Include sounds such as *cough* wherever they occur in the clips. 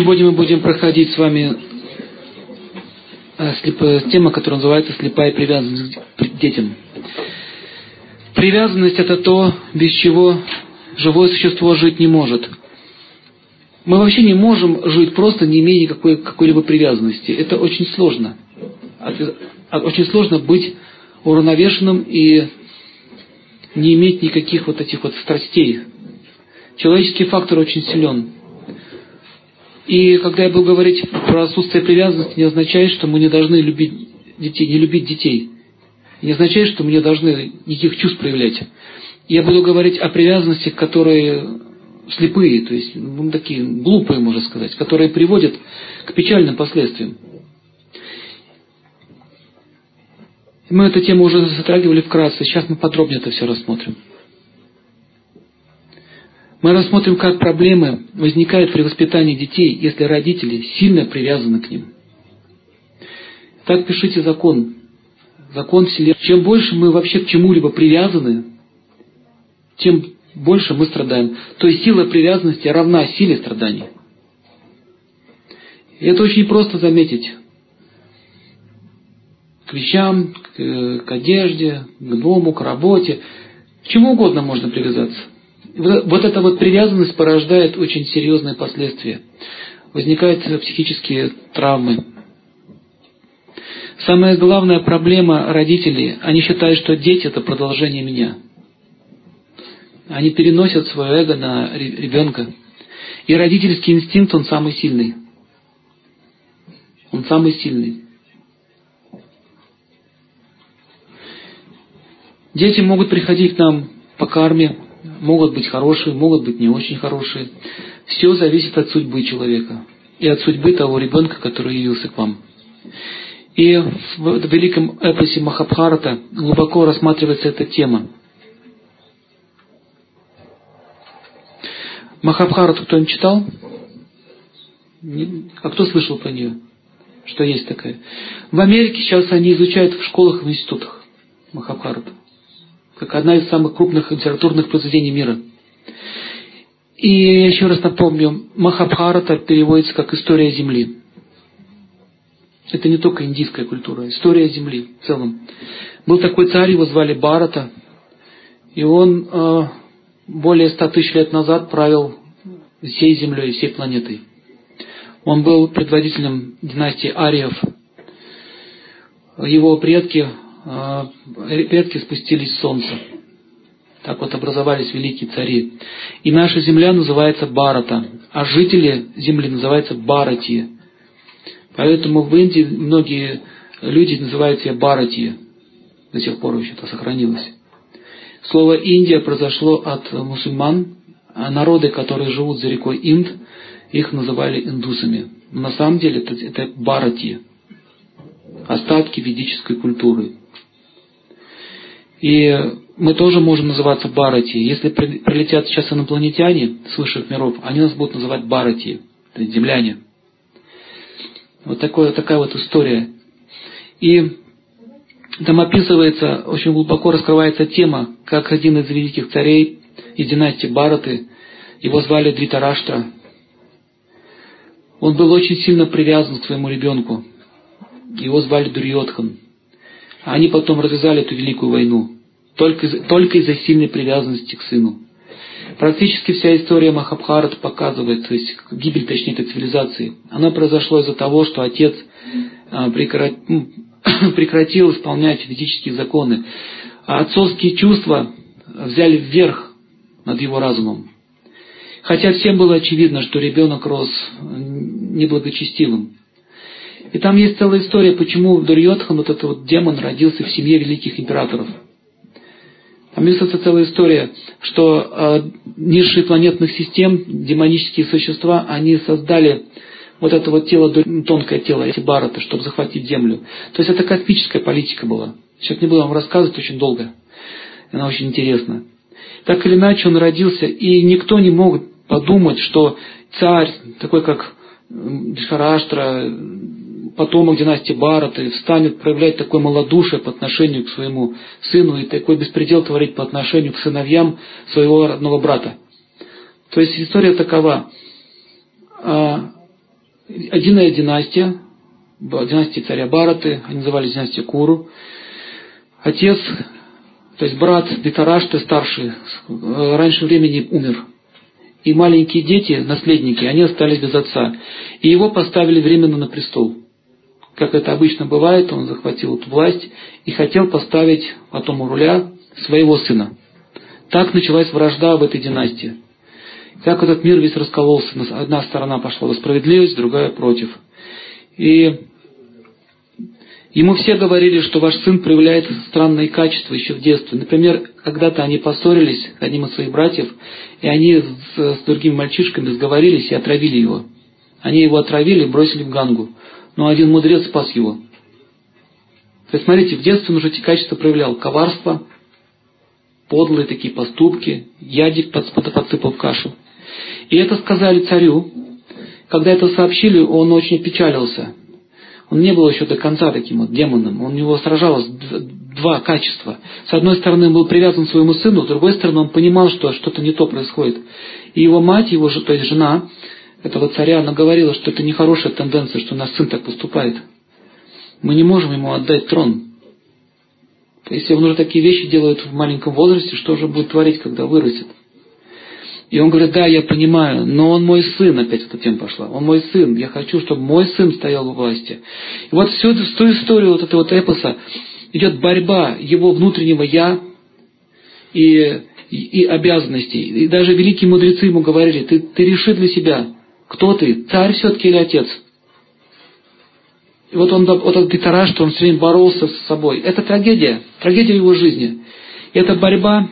Сегодня мы будем проходить с вами э, тема, которая называется «Слепая привязанность к детям». Привязанность – это то, без чего живое существо жить не может. Мы вообще не можем жить просто не имея никакой, какой-либо привязанности. Это очень сложно. Очень сложно быть уравновешенным и не иметь никаких вот этих вот страстей. Человеческий фактор очень силен. И когда я буду говорить про отсутствие привязанности, не означает, что мы не должны любить детей, не любить детей. Не означает, что мы не должны никаких чувств проявлять. Я буду говорить о привязанности, которые слепые, то есть ну, такие глупые, можно сказать, которые приводят к печальным последствиям. Мы эту тему уже затрагивали вкратце, сейчас мы подробнее это все рассмотрим. Мы рассмотрим, как проблемы возникают при воспитании детей, если родители сильно привязаны к ним. Так пишите закон. Закон Вселенной. Чем больше мы вообще к чему-либо привязаны, тем больше мы страдаем. То есть сила привязанности равна силе страданий. И это очень просто заметить. К вещам, к, к одежде, к дому, к работе. К чему угодно можно привязаться вот эта вот привязанность порождает очень серьезные последствия. Возникают психические травмы. Самая главная проблема родителей, они считают, что дети это продолжение меня. Они переносят свое эго на ребенка. И родительский инстинкт, он самый сильный. Он самый сильный. Дети могут приходить к нам по карме, могут быть хорошие, могут быть не очень хорошие. Все зависит от судьбы человека и от судьбы того ребенка, который явился к вам. И в великом эпосе Махабхарата глубоко рассматривается эта тема. Махабхарату кто-нибудь читал? А кто слышал про нее? Что есть такая? В Америке сейчас они изучают в школах и в институтах Махабхарату как одна из самых крупных литературных произведений мира. И еще раз напомню, Махабхарата переводится как «История Земли». Это не только индийская культура, история Земли в целом. Был такой царь, его звали Барата, и он э, более ста тысяч лет назад правил всей Землей, всей планетой. Он был предводителем династии Ариев. Его предки а, предки спустились солнца. Так вот образовались великие цари. И наша земля называется Барата, а жители земли называются Барати. Поэтому в Индии многие люди называют себя Барати. До сих пор еще это сохранилось. Слово Индия произошло от мусульман, а народы, которые живут за рекой Инд, их называли индусами. Но на самом деле это, это Барати, остатки ведической культуры. И мы тоже можем называться Барати. Если прилетят сейчас инопланетяне с высших миров, они нас будут называть Барати, то есть земляне. Вот такое, такая вот история. И там описывается, очень глубоко раскрывается тема, как один из великих царей из династии Бараты, его звали Дритараштра. Он был очень сильно привязан к своему ребенку. Его звали Дурьотхан. Они потом развязали эту великую войну. Только, только из-за сильной привязанности к сыну. Практически вся история Махабхарат показывает, то есть гибель, точнее, этой цивилизации, она произошла из-за того, что отец а, *coughs* прекратил исполнять физические законы. А отцовские чувства взяли вверх над его разумом. Хотя всем было очевидно, что ребенок рос неблагочестивым. И там есть целая история, почему Дурьотхан, вот этот вот демон, родился в семье великих императоров. Там есть целая история, что э, низшие планетных систем, демонические существа, они создали вот это вот тело, тонкое тело, эти бараты, чтобы захватить Землю. То есть это космическая политика была. Сейчас не буду вам рассказывать очень долго. Она очень интересна. Так или иначе он родился, и никто не мог подумать, что царь, такой как Дишараштра, потомок династии Бараты станет проявлять такое малодушие по отношению к своему сыну и такой беспредел творить по отношению к сыновьям своего родного брата. То есть история такова. А, Одинная династия, династия царя Бараты, они назывались династия Куру. Отец, то есть брат Битарашты старший, э, раньше времени умер. И маленькие дети, наследники, они остались без отца. И его поставили временно на престол. Как это обычно бывает, он захватил эту власть и хотел поставить потом у руля своего сына. Так началась вражда в этой династии. Как этот мир весь раскололся. Одна сторона пошла за справедливость, другая против. И ему все говорили, что ваш сын проявляет странные качества еще в детстве. Например, когда-то они поссорились, одним из своих братьев, и они с, с другими мальчишками сговорились и отравили его. Они его отравили и бросили в Гангу. Но один мудрец спас его. То есть, смотрите, в детстве он уже эти качества проявлял. Коварство, подлые такие поступки, ядик подсыпал в кашу. И это сказали царю. Когда это сообщили, он очень опечалился. Он не был еще до конца таким вот демоном. У него сражалось два качества. С одной стороны, он был привязан к своему сыну, с другой стороны, он понимал, что что-то не то происходит. И его мать, его то есть жена этого царя, она говорила, что это нехорошая тенденция, что наш сын так поступает. Мы не можем ему отдать трон. Если он уже такие вещи делает в маленьком возрасте, что же будет творить, когда вырастет? И он говорит, да, я понимаю, но он мой сын, опять эта тема пошла, он мой сын, я хочу, чтобы мой сын стоял у власти. И вот всю эту, всю историю вот этого вот эпоса идет борьба его внутреннего «я» и, и, и обязанностей. И даже великие мудрецы ему говорили, ты, ты реши для себя, кто ты, царь все-таки или отец? И вот он, вот этот гитара, что он все время боролся с собой. Это трагедия, трагедия его жизни. И эта борьба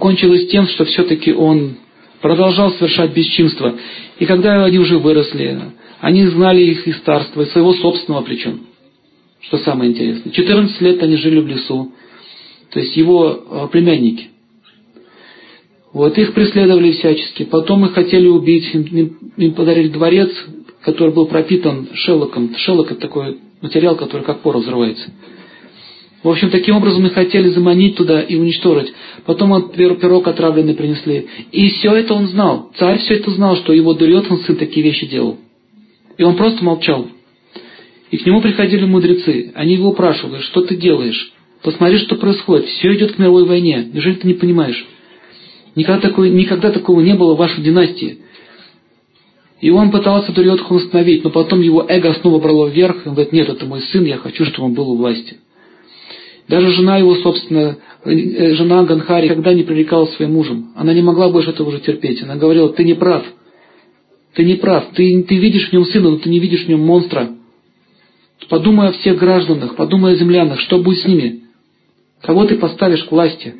кончилось тем, что все-таки он продолжал совершать бесчинство. И когда они уже выросли, они знали их из старства, и своего собственного причем. Что самое интересное. 14 лет они жили в лесу. То есть его а, племянники. Вот их преследовали всячески. Потом их хотели убить. Им, им подарили дворец, который был пропитан шелоком. Шелок это такой материал, который как пор взрывается. В общем, таким образом мы хотели заманить туда и уничтожить. Потом он пирог отравленный принесли. И все это он знал. Царь все это знал, что его Дурьотхан сын такие вещи делал. И он просто молчал. И к нему приходили мудрецы. Они его упрашивали, что ты делаешь? Посмотри, что происходит. Все идет к мировой войне. Неужели ты не понимаешь? Никогда, такой, никогда такого не было в вашей династии. И он пытался Дурьотхана остановить, но потом его эго снова брало вверх. И он говорит, нет, это мой сын, я хочу, чтобы он был у власти. Даже жена его, собственно, э, жена Ганхари, когда не привлекала своим мужем. Она не могла больше этого уже терпеть. Она говорила, ты не прав. Ты не прав. Ты, ты видишь в нем сына, но ты не видишь в нем монстра. Подумай о всех гражданах, подумай о землянах, что будет с ними. Кого ты поставишь к власти?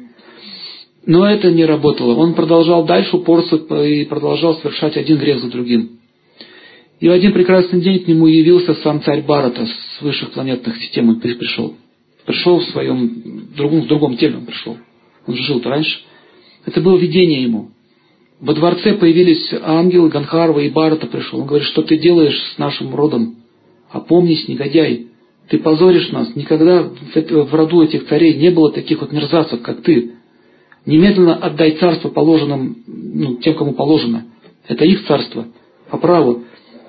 Но это не работало. Он продолжал дальше упорствовать и продолжал совершать один грех за другим. И в один прекрасный день к нему явился сам царь Барата с высших планетных систем, он пришел. Пришел в своем другом, в другом теле он пришел. Он же жил-то раньше. Это было видение ему. Во дворце появились ангелы Ганхарва и Барата пришел. Он говорит, что ты делаешь с нашим родом? Опомнись, негодяй. Ты позоришь нас. Никогда в роду этих царей не было таких вот мерзавцев, как ты. Немедленно отдай царство положенным, ну, тем, кому положено. Это их царство, по праву.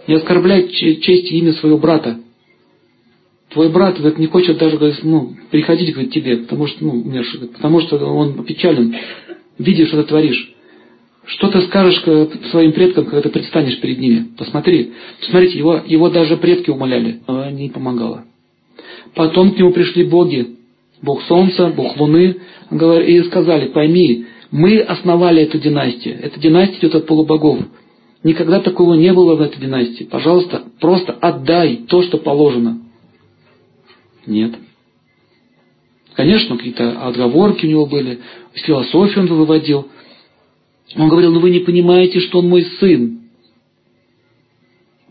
Не оскорбляй честь и имя своего брата. Твой брат говорит, не хочет даже говорит, ну, приходить говорит, к тебе, потому что, ну, умерший, потому что он печален, видишь, что ты творишь. Что ты скажешь своим предкам, когда ты предстанешь перед ними? Посмотри. Посмотрите, его, его даже предки умоляли, но не помогало. Потом к нему пришли боги, Бог Солнца, Бог Луны, и сказали, пойми, мы основали эту династию. Эта династия идет от полубогов. Никогда такого не было в этой династии. Пожалуйста, просто отдай то, что положено. Нет. Конечно, какие-то отговорки у него были, философию он выводил. Он говорил, ну вы не понимаете, что он мой сын.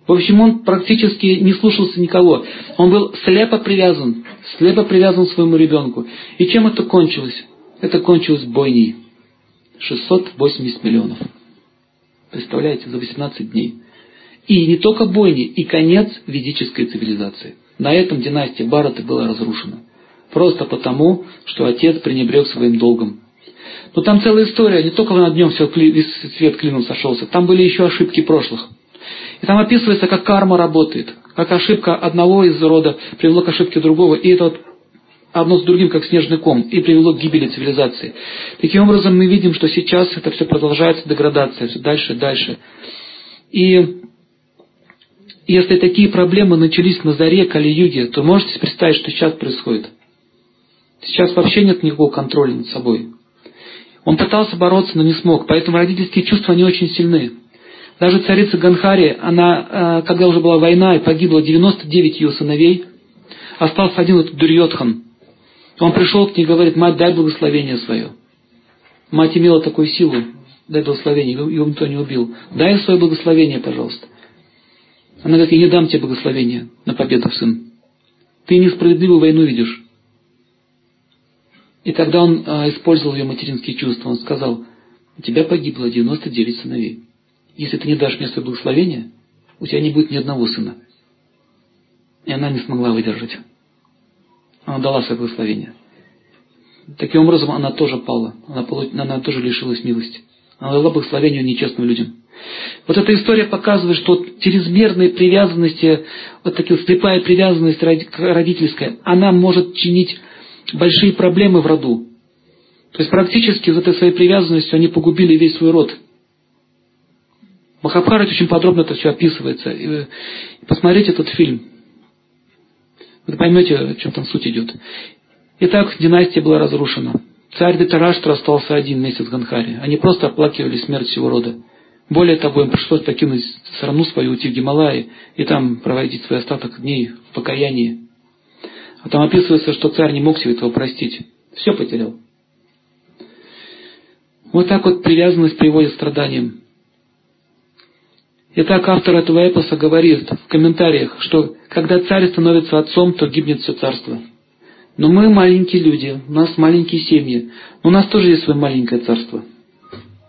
В общем, он практически не слушался никого. Он был слепо привязан, слепо привязан к своему ребенку. И чем это кончилось? Это кончилось бойней. 680 миллионов. Представляете, за 18 дней. И не только бойни, и конец ведической цивилизации. На этом династия Барата была разрушена. Просто потому, что отец пренебрег своим долгом. Но там целая история, не только над днем все, свет клином сошелся. Там были еще ошибки прошлых. И там описывается, как карма работает, как ошибка одного из рода привела к ошибке другого, и это одно с другим, как снежный ком, и привело к гибели цивилизации. Таким образом, мы видим, что сейчас это все продолжается, деградация, все дальше дальше. И если такие проблемы начались на заре Кали-юги, то можете представить, что сейчас происходит. Сейчас вообще нет никакого контроля над собой. Он пытался бороться, но не смог, поэтому родительские чувства не очень сильны. Даже царица Ганхари, она, э, когда уже была война и погибло 99 ее сыновей, остался один этот Дурьотхан. Он пришел к ней и говорит, мать, дай благословение свое. Мать имела такую силу, дай благословение, его никто не убил. Дай свое благословение, пожалуйста. Она говорит, я не дам тебе благословения на победу, сын. Ты несправедливую войну видишь. И тогда он а, использовал ее материнские чувства. Он сказал, у тебя погибло 99 сыновей. Если ты не дашь мне свое благословение, у тебя не будет ни одного сына. И она не смогла выдержать. Она дала свое благословение. Таким образом, она тоже пала. Она, она тоже лишилась милости. Она дала благословение нечестным людям. Вот эта история показывает, что чрезмерные привязанности, вот такая слепая привязанность родительская, она может чинить большие проблемы в роду. То есть практически из этой своей привязанностью они погубили весь свой род. Махабхарат очень подробно это все описывается. И посмотрите этот фильм. Вы поймете, о чем там суть идет. Итак, династия была разрушена. Царь Дитараштра остался один месяц в Ганхаре. Они просто оплакивали смерть всего рода. Более того, им пришлось покинуть страну свою, уйти в Гималаи и там проводить свой остаток дней в покаянии. А там описывается, что царь не мог себе этого простить. Все потерял. Вот так вот привязанность приводит к страданиям. Итак, автор этого эпоса говорит в комментариях, что когда царь становится отцом, то гибнет все царство. Но мы маленькие люди, у нас маленькие семьи, у нас тоже есть свое маленькое царство.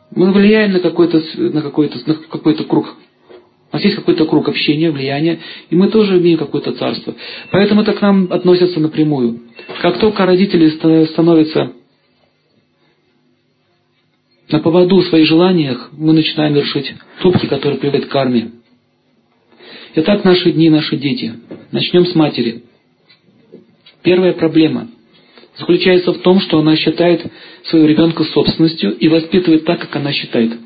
Мы влияем на какой-то на какой-то на какой-то круг. У нас есть какой-то круг общения, влияния, и мы тоже имеем какое-то царство. Поэтому это к нам относится напрямую. Как только родители становятся на поводу своих желаниях, мы начинаем вершить тупки, которые приводят к карме. Итак, наши дни, наши дети. Начнем с матери. Первая проблема заключается в том, что она считает своего ребенка собственностью и воспитывает так, как она считает.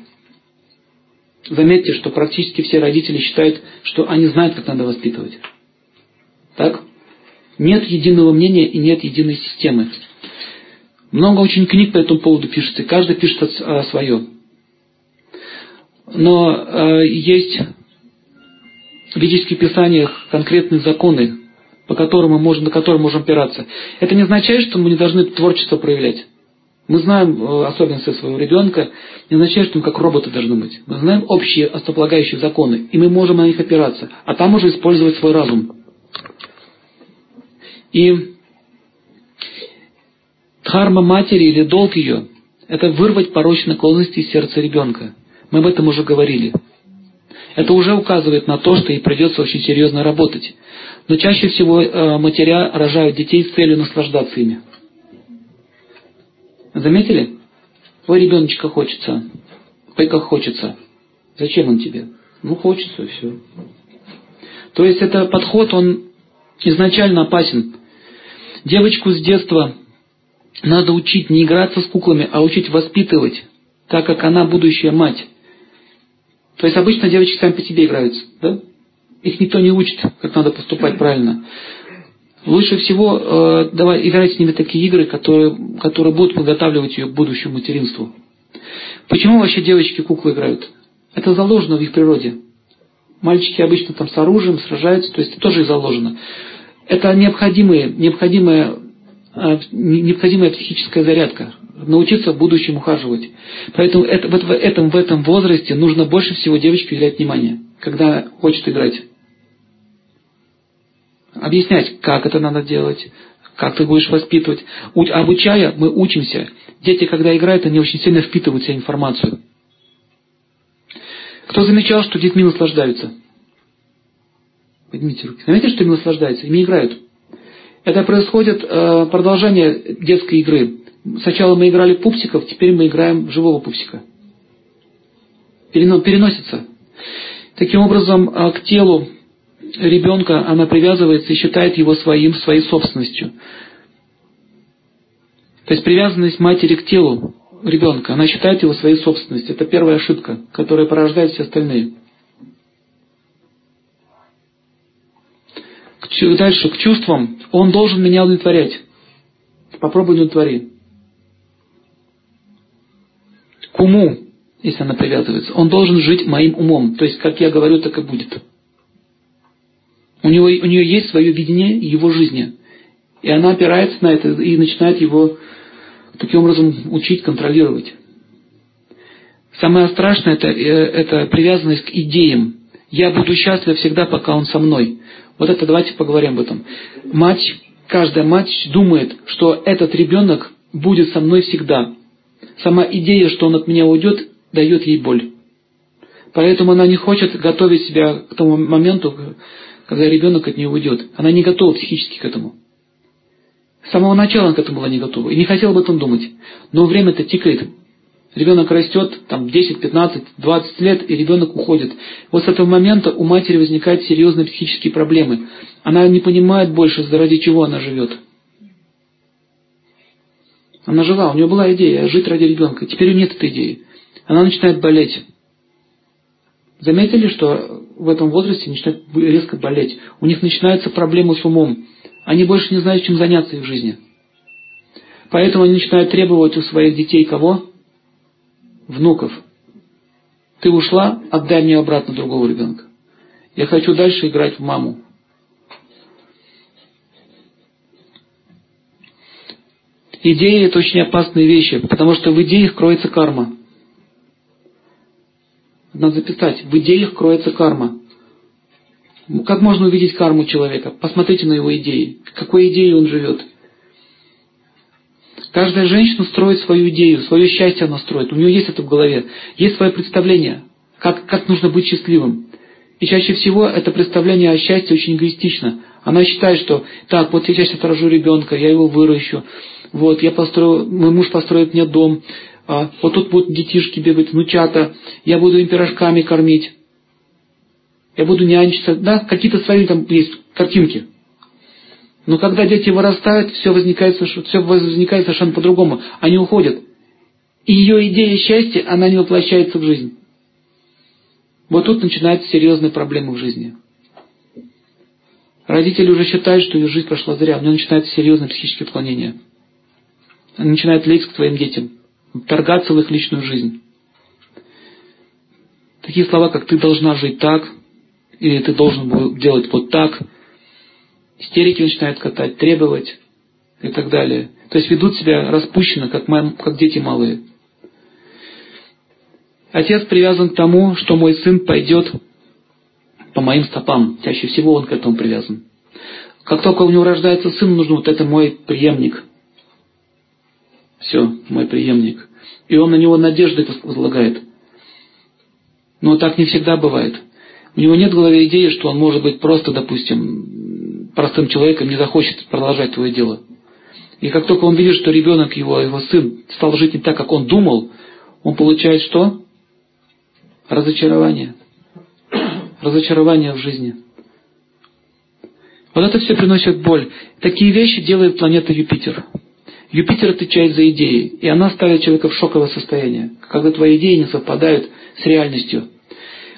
Заметьте, что практически все родители считают, что они знают, как надо воспитывать. Так? Нет единого мнения и нет единой системы. Много очень книг по этому поводу пишется, каждый пишет свое. Но э, есть в ведических писаниях конкретные законы, по которым мы можем, на которые можем опираться. Это не означает, что мы не должны творчество проявлять. Мы знаем э, особенности своего ребенка, не означает, что мы как роботы должны быть. Мы знаем общие основополагающие законы, и мы можем на них опираться, а там уже использовать свой разум. И дхарма матери или долг ее – это вырвать порочные наклонности из сердца ребенка. Мы об этом уже говорили. Это уже указывает на то, что ей придется очень серьезно работать. Но чаще всего э, матеря рожают детей с целью наслаждаться ими. Заметили? Ой, ребеночка хочется. Ой, как хочется. Зачем он тебе? Ну, хочется, все. То есть это подход, он изначально опасен. Девочку с детства надо учить не играться с куклами, а учить воспитывать, так как она будущая мать. То есть обычно девочки сами по себе играются, да? Их никто не учит, как надо поступать правильно. Лучше всего э, давай играть с ними такие игры, которые, которые будут подготавливать ее к будущему материнству. Почему вообще девочки куклы играют? Это заложено в их природе. Мальчики обычно там с оружием сражаются, то есть это тоже заложено. Это необходимая, э, необходимая психическая зарядка научиться в будущем ухаживать. Поэтому это, в, этом, в этом возрасте нужно больше всего девочке уделять внимание, когда хочет играть. Объяснять, как это надо делать, как ты будешь воспитывать. Обучая, мы учимся. Дети, когда играют, они очень сильно впитывают себе информацию. Кто замечал, что детьми наслаждаются? Поднимите руки. Заметили, что ими наслаждаются? Ими играют. Это происходит э, продолжение детской игры. Сначала мы играли пупсиков, теперь мы играем живого пупсика. Переносится. Таким образом, а, к телу ребенка она привязывается и считает его своим, своей собственностью. То есть привязанность матери к телу ребенка, она считает его своей собственностью. Это первая ошибка, которая порождает все остальные. Дальше, к чувствам. Он должен меня удовлетворять. Попробуй удовлетвори. К уму, если она привязывается. Он должен жить моим умом. То есть, как я говорю, так и будет. У, него, у нее есть свое видение его жизни. И она опирается на это и начинает его таким образом учить, контролировать. Самое страшное это, э, это привязанность к идеям. Я буду счастлив всегда, пока он со мной. Вот это давайте поговорим об этом. Мать, каждая мать думает, что этот ребенок будет со мной всегда. Сама идея, что он от меня уйдет, дает ей боль. Поэтому она не хочет готовить себя к тому моменту, когда ребенок от нее уйдет. Она не готова психически к этому. С самого начала она к этому была не готова и не хотела об этом думать. Но время-то тикает. Ребенок растет, там 10, 15, 20 лет, и ребенок уходит. Вот с этого момента у матери возникают серьезные психические проблемы. Она не понимает больше, ради чего она живет. Она жила, у нее была идея жить ради ребенка. Теперь у нее нет этой идеи. Она начинает болеть. Заметили, что в этом возрасте начинают резко болеть? У них начинаются проблемы с умом. Они больше не знают, чем заняться их в жизни. Поэтому они начинают требовать у своих детей кого? Внуков. Ты ушла, отдай мне обратно другого ребенка. Я хочу дальше играть в маму. Идеи – это очень опасные вещи, потому что в идеях кроется карма. Надо записать. В идеях кроется карма. Как можно увидеть карму человека? Посмотрите на его идеи. Какой идеей он живет? Каждая женщина строит свою идею, свое счастье она строит. У нее есть это в голове. Есть свое представление, как, как нужно быть счастливым. И чаще всего это представление о счастье очень эгоистично. Она считает, что так, вот сейчас я рожу ребенка, я его выращу, вот, я построю, мой муж построит мне дом, а, вот тут будут детишки бегать, внучата, я буду им пирожками кормить я буду нянчиться, да, какие-то свои там есть картинки. Но когда дети вырастают, все возникает, все возникает совершенно по-другому. Они уходят. И ее идея счастья, она не воплощается в жизнь. Вот тут начинаются серьезные проблемы в жизни. Родители уже считают, что ее жизнь прошла зря. У нее начинается серьезное психическое отклонение. Она начинает лезть к твоим детям, торгаться в их личную жизнь. Такие слова, как «ты должна жить так», или ты должен делать вот так. Истерики начинают катать, требовать и так далее. То есть ведут себя распущенно, как, мам, как дети малые. Отец привязан к тому, что мой сын пойдет по моим стопам. Чаще всего он к этому привязан. Как только у него рождается сын, нужно вот это мой преемник. Все, мой преемник. И он на него надежды возлагает. Но так не всегда бывает. У него нет в голове идеи, что он может быть просто, допустим, простым человеком, не захочет продолжать твое дело. И как только он видит, что ребенок его, его сын стал жить не так, как он думал, он получает что? Разочарование. Разочарование в жизни. Вот это все приносит боль. Такие вещи делает планета Юпитер. Юпитер отвечает за идеи, и она ставит человека в шоковое состояние, когда твои идеи не совпадают с реальностью.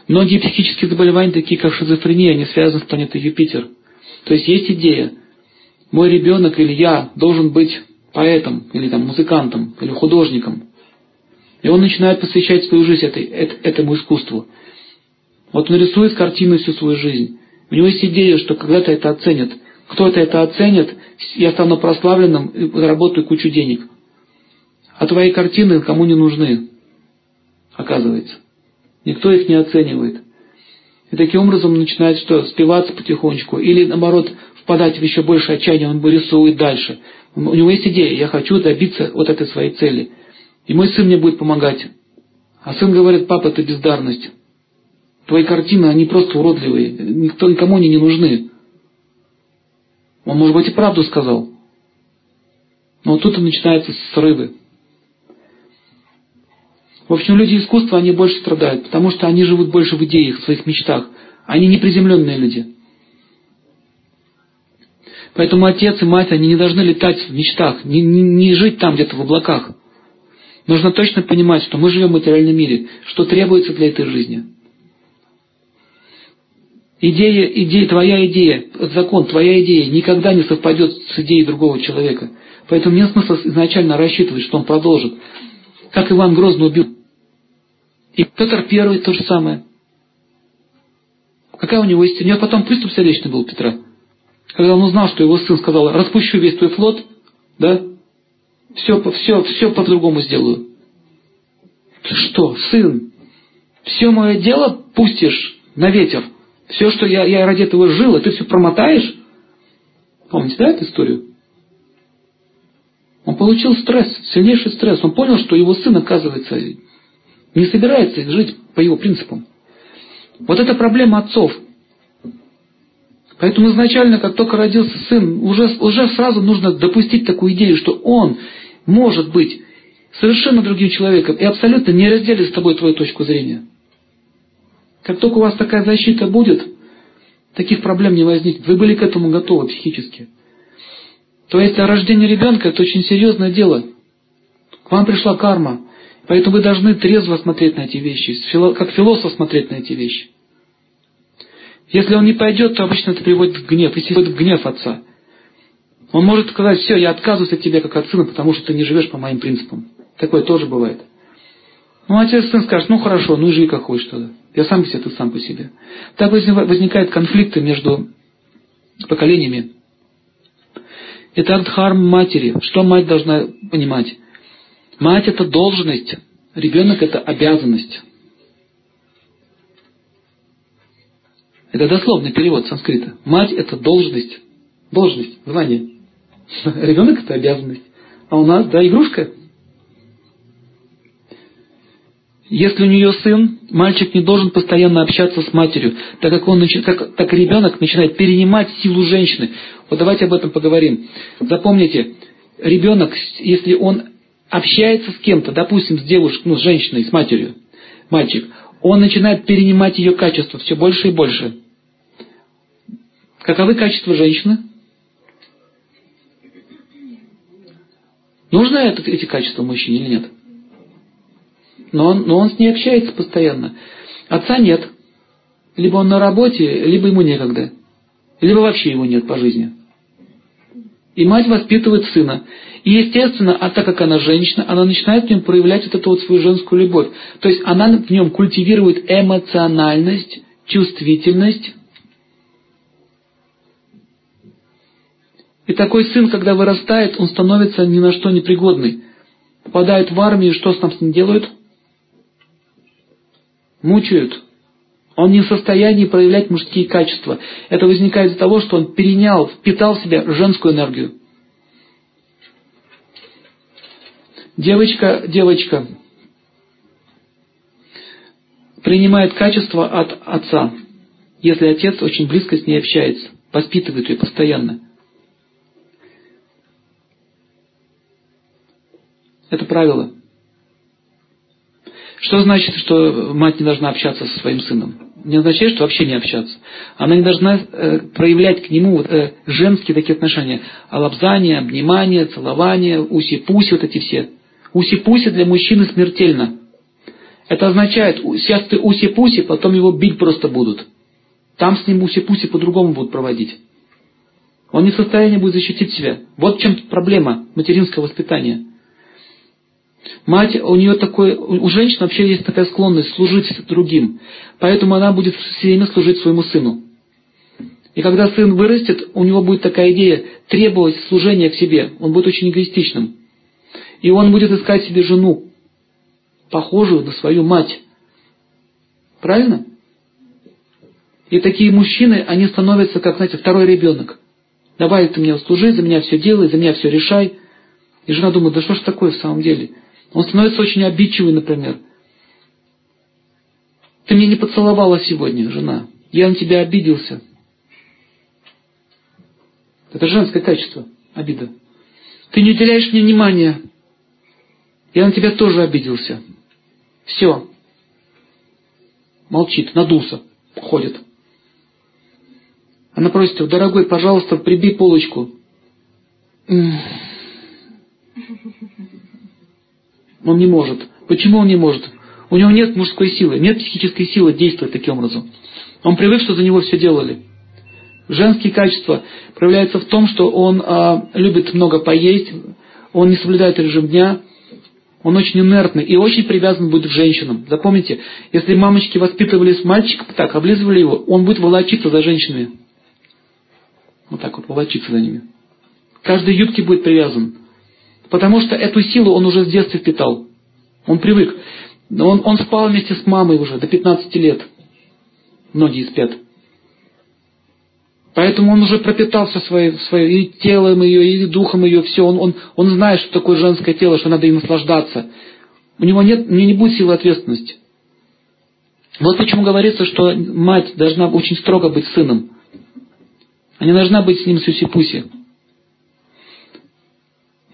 Многие психические заболевания, такие как шизофрения, они связаны с планетой Юпитер. То есть есть идея, мой ребенок или я должен быть поэтом, или там музыкантом, или художником. И он начинает посвящать свою жизнь этой, этому искусству. Вот он рисует картину всю свою жизнь. У него есть идея, что когда-то это оценят. Кто-то это оценит, я стану прославленным и заработаю кучу денег. А твои картины кому не нужны, оказывается. Никто их не оценивает. И таким образом начинает что? Спиваться потихонечку. Или наоборот, впадать в еще больше отчаяния, он рисует дальше. У него есть идея, я хочу добиться вот этой своей цели. И мой сын мне будет помогать. А сын говорит, папа, это бездарность. Твои картины, они просто уродливые. Никто, никому они не нужны. Он, может быть, и правду сказал. Но вот тут и начинаются срывы. В общем, люди искусства, они больше страдают, потому что они живут больше в идеях, в своих мечтах. Они неприземленные люди. Поэтому отец и мать, они не должны летать в мечтах, не, не, не жить там где-то в облаках. Нужно точно понимать, что мы живем в материальном мире, что требуется для этой жизни. Идея, идея, твоя идея, закон, твоя идея никогда не совпадет с идеей другого человека. Поэтому нет смысла изначально рассчитывать, что он продолжит. Как Иван Грозный убил. И Петр Первый то же самое. Какая у него истина? У него потом приступ сердечный был Петра. Когда он узнал, что его сын сказал, распущу весь твой флот, да, все, все, все по-другому сделаю. Что, сын, все мое дело пустишь на ветер? Все, что я, я ради этого жил, ты все промотаешь? Помните, да, эту историю? Он получил стресс, сильнейший стресс. Он понял, что его сын, оказывается, не собирается жить по его принципам. Вот это проблема отцов. Поэтому изначально, как только родился сын, уже, уже сразу нужно допустить такую идею, что он может быть совершенно другим человеком и абсолютно не разделит с тобой твою точку зрения. Как только у вас такая защита будет, таких проблем не возникнет. Вы были к этому готовы психически. То есть рождение ребенка это очень серьезное дело. К вам пришла карма. Поэтому вы должны трезво смотреть на эти вещи, как философ смотреть на эти вещи. Если он не пойдет, то обычно это приводит в гнев, если приводит в гнев отца. Он может сказать, все, я отказываюсь от тебя как от сына, потому что ты не живешь по моим принципам. Такое тоже бывает. Ну, отец сын скажет, ну хорошо, ну и живи как хочешь тогда. Я сам по себе, ты сам по себе. Так возникают конфликты между поколениями. Это ардхарм матери. Что мать должна понимать? Мать это должность, ребенок это обязанность. Это дословный перевод санскрита. Мать это должность, должность, звание. *laughs* Ребенок это обязанность. А у нас, да, игрушка. Если у нее сын, мальчик не должен постоянно общаться с матерью, так как, он, как, так ребенок начинает перенимать силу женщины. Вот давайте об этом поговорим. Запомните, ребенок, если он общается с кем-то, допустим, с девушкой, ну, с женщиной, с матерью, мальчик, он начинает перенимать ее качество все больше и больше. Каковы качества женщины? Нужно это, эти качества мужчине или нет? но он, но он с ней общается постоянно. Отца нет. Либо он на работе, либо ему некогда. Либо вообще его нет по жизни. И мать воспитывает сына. И естественно, а так как она женщина, она начинает в нем проявлять вот эту вот свою женскую любовь. То есть она в нем культивирует эмоциональность, чувствительность. И такой сын, когда вырастает, он становится ни на что непригодный. Попадает в армию, что с нам с ним делают? мучают. Он не в состоянии проявлять мужские качества. Это возникает из-за того, что он перенял, впитал в себя женскую энергию. Девочка, девочка принимает качество от отца, если отец очень близко с ней общается, воспитывает ее постоянно. Это правило. Что значит, что мать не должна общаться со своим сыном? Не означает, что вообще не общаться. Она не должна э, проявлять к нему вот, э, женские такие отношения. Лобзание, обнимание, целование, уси-пуси, вот эти все. Уси-пуси для мужчины смертельно. Это означает, сейчас ты уси-пуси, потом его бить просто будут. Там с ним уси-пуси по-другому будут проводить. Он не в состоянии будет защитить себя. Вот в чем проблема материнского воспитания. Мать, у нее такой, у женщин вообще есть такая склонность служить другим, поэтому она будет все время служить своему сыну. И когда сын вырастет, у него будет такая идея требовать служения к себе, он будет очень эгоистичным. И он будет искать себе жену, похожую на свою мать. Правильно? И такие мужчины, они становятся, как, знаете, второй ребенок. Давай ты мне служи, за меня все делай, за меня все решай. И жена думает, да что ж такое в самом деле? Он становится очень обидчивый, например. Ты меня не поцеловала сегодня, жена. Я на тебя обиделся. Это женское качество, обида. Ты не уделяешь мне внимания. Я на тебя тоже обиделся. Все. Молчит, надулся, ходит. Она просит его, дорогой, пожалуйста, прибей полочку. Он не может. Почему он не может? У него нет мужской силы, нет психической силы действовать таким образом. Он привык, что за него все делали. Женские качества проявляются в том, что он а, любит много поесть, он не соблюдает режим дня, он очень инертный и очень привязан будет к женщинам. Запомните, если мамочки воспитывали с мальчиком так, облизывали его, он будет волочиться за женщинами. Вот так вот, волочиться за ними. Каждой юбке будет привязан. Потому что эту силу он уже с детства впитал. Он привык. Он, он спал вместе с мамой уже до 15 лет. Многие спят. Поэтому он уже пропитался своей, своей, и телом ее, и духом ее, все. Он, он, он знает, что такое женское тело, что надо им наслаждаться. У него нет, у него не будет силы ответственности. Вот почему говорится, что мать должна очень строго быть сыном. Она должна быть с ним сюси-пуси.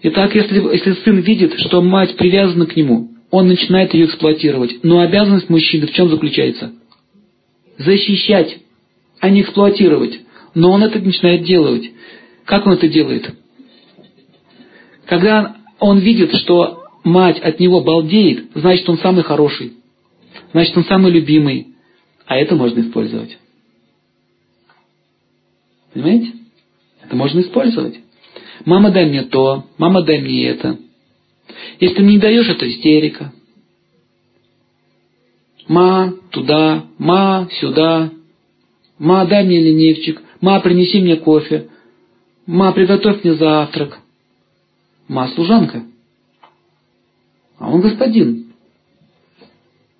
Итак, если, если сын видит, что мать привязана к нему, он начинает ее эксплуатировать. Но обязанность мужчины в чем заключается? Защищать, а не эксплуатировать. Но он это начинает делать. Как он это делает? Когда он видит, что мать от него балдеет, значит он самый хороший. Значит он самый любимый. А это можно использовать. Понимаете? Это можно использовать. Мама, дай мне то, мама, дай мне это. Если ты мне не даешь, это истерика. Ма, туда, ма, сюда. Ма, дай мне ленивчик. Ма, принеси мне кофе. Ма, приготовь мне завтрак. Ма, служанка. А он господин.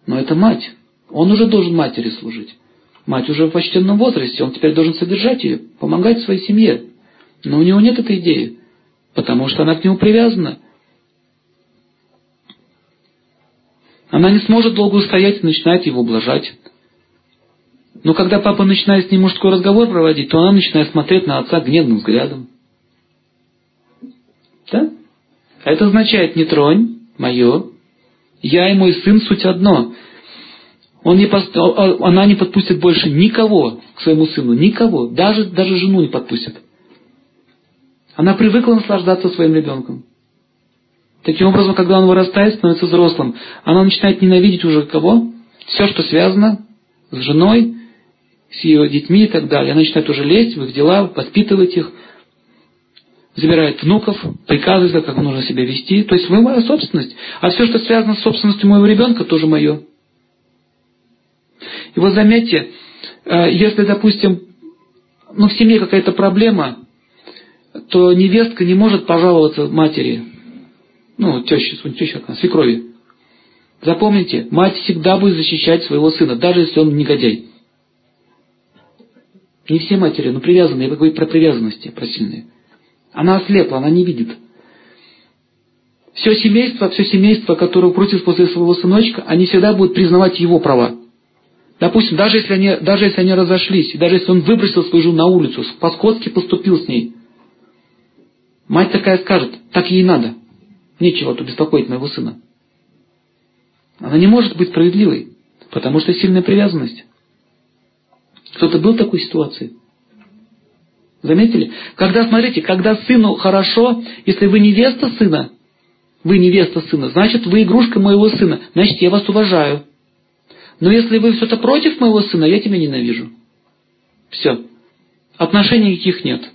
Но это мать. Он уже должен матери служить. Мать уже в почтенном возрасте, он теперь должен содержать ее, помогать своей семье. Но у него нет этой идеи, потому что она к нему привязана. Она не сможет долго устоять и начинает его ублажать. Но когда папа начинает с ним мужской разговор проводить, то она начинает смотреть на отца гневным взглядом. Да? А это означает, не тронь мое, я и мой сын суть одно. Он не пост... Она не подпустит больше никого к своему сыну, никого, даже, даже жену не подпустит. Она привыкла наслаждаться своим ребенком. Таким образом, когда он вырастает, становится взрослым, она начинает ненавидеть уже кого? Все, что связано с женой, с ее детьми и так далее. Она начинает уже лезть в их дела, воспитывать их, забирает внуков, приказывает, как нужно себя вести. То есть вы моя собственность. А все, что связано с собственностью моего ребенка, тоже мое. И вот заметьте, э, если, допустим, ну, в семье какая-то проблема, то невестка не может пожаловаться матери, ну, теще, теща, свекрови. Запомните, мать всегда будет защищать своего сына, даже если он негодяй. Не все матери, но привязанные, я говорю про привязанности, про сильные. Она ослепла, она не видит. Все семейство, все семейство, которое крутится после своего сыночка, они всегда будут признавать его права. Допустим, даже если они, даже если они разошлись, даже если он выбросил свою жену на улицу, по-скотски поступил с ней, мать такая скажет, так ей надо. Нечего тут беспокоить моего сына. Она не может быть справедливой, потому что сильная привязанность. Кто-то был в такой ситуации? Заметили? Когда, смотрите, когда сыну хорошо, если вы невеста сына, вы невеста сына, значит, вы игрушка моего сына, значит, я вас уважаю. Но если вы что-то против моего сына, я тебя ненавижу. Все. Отношений никаких нет.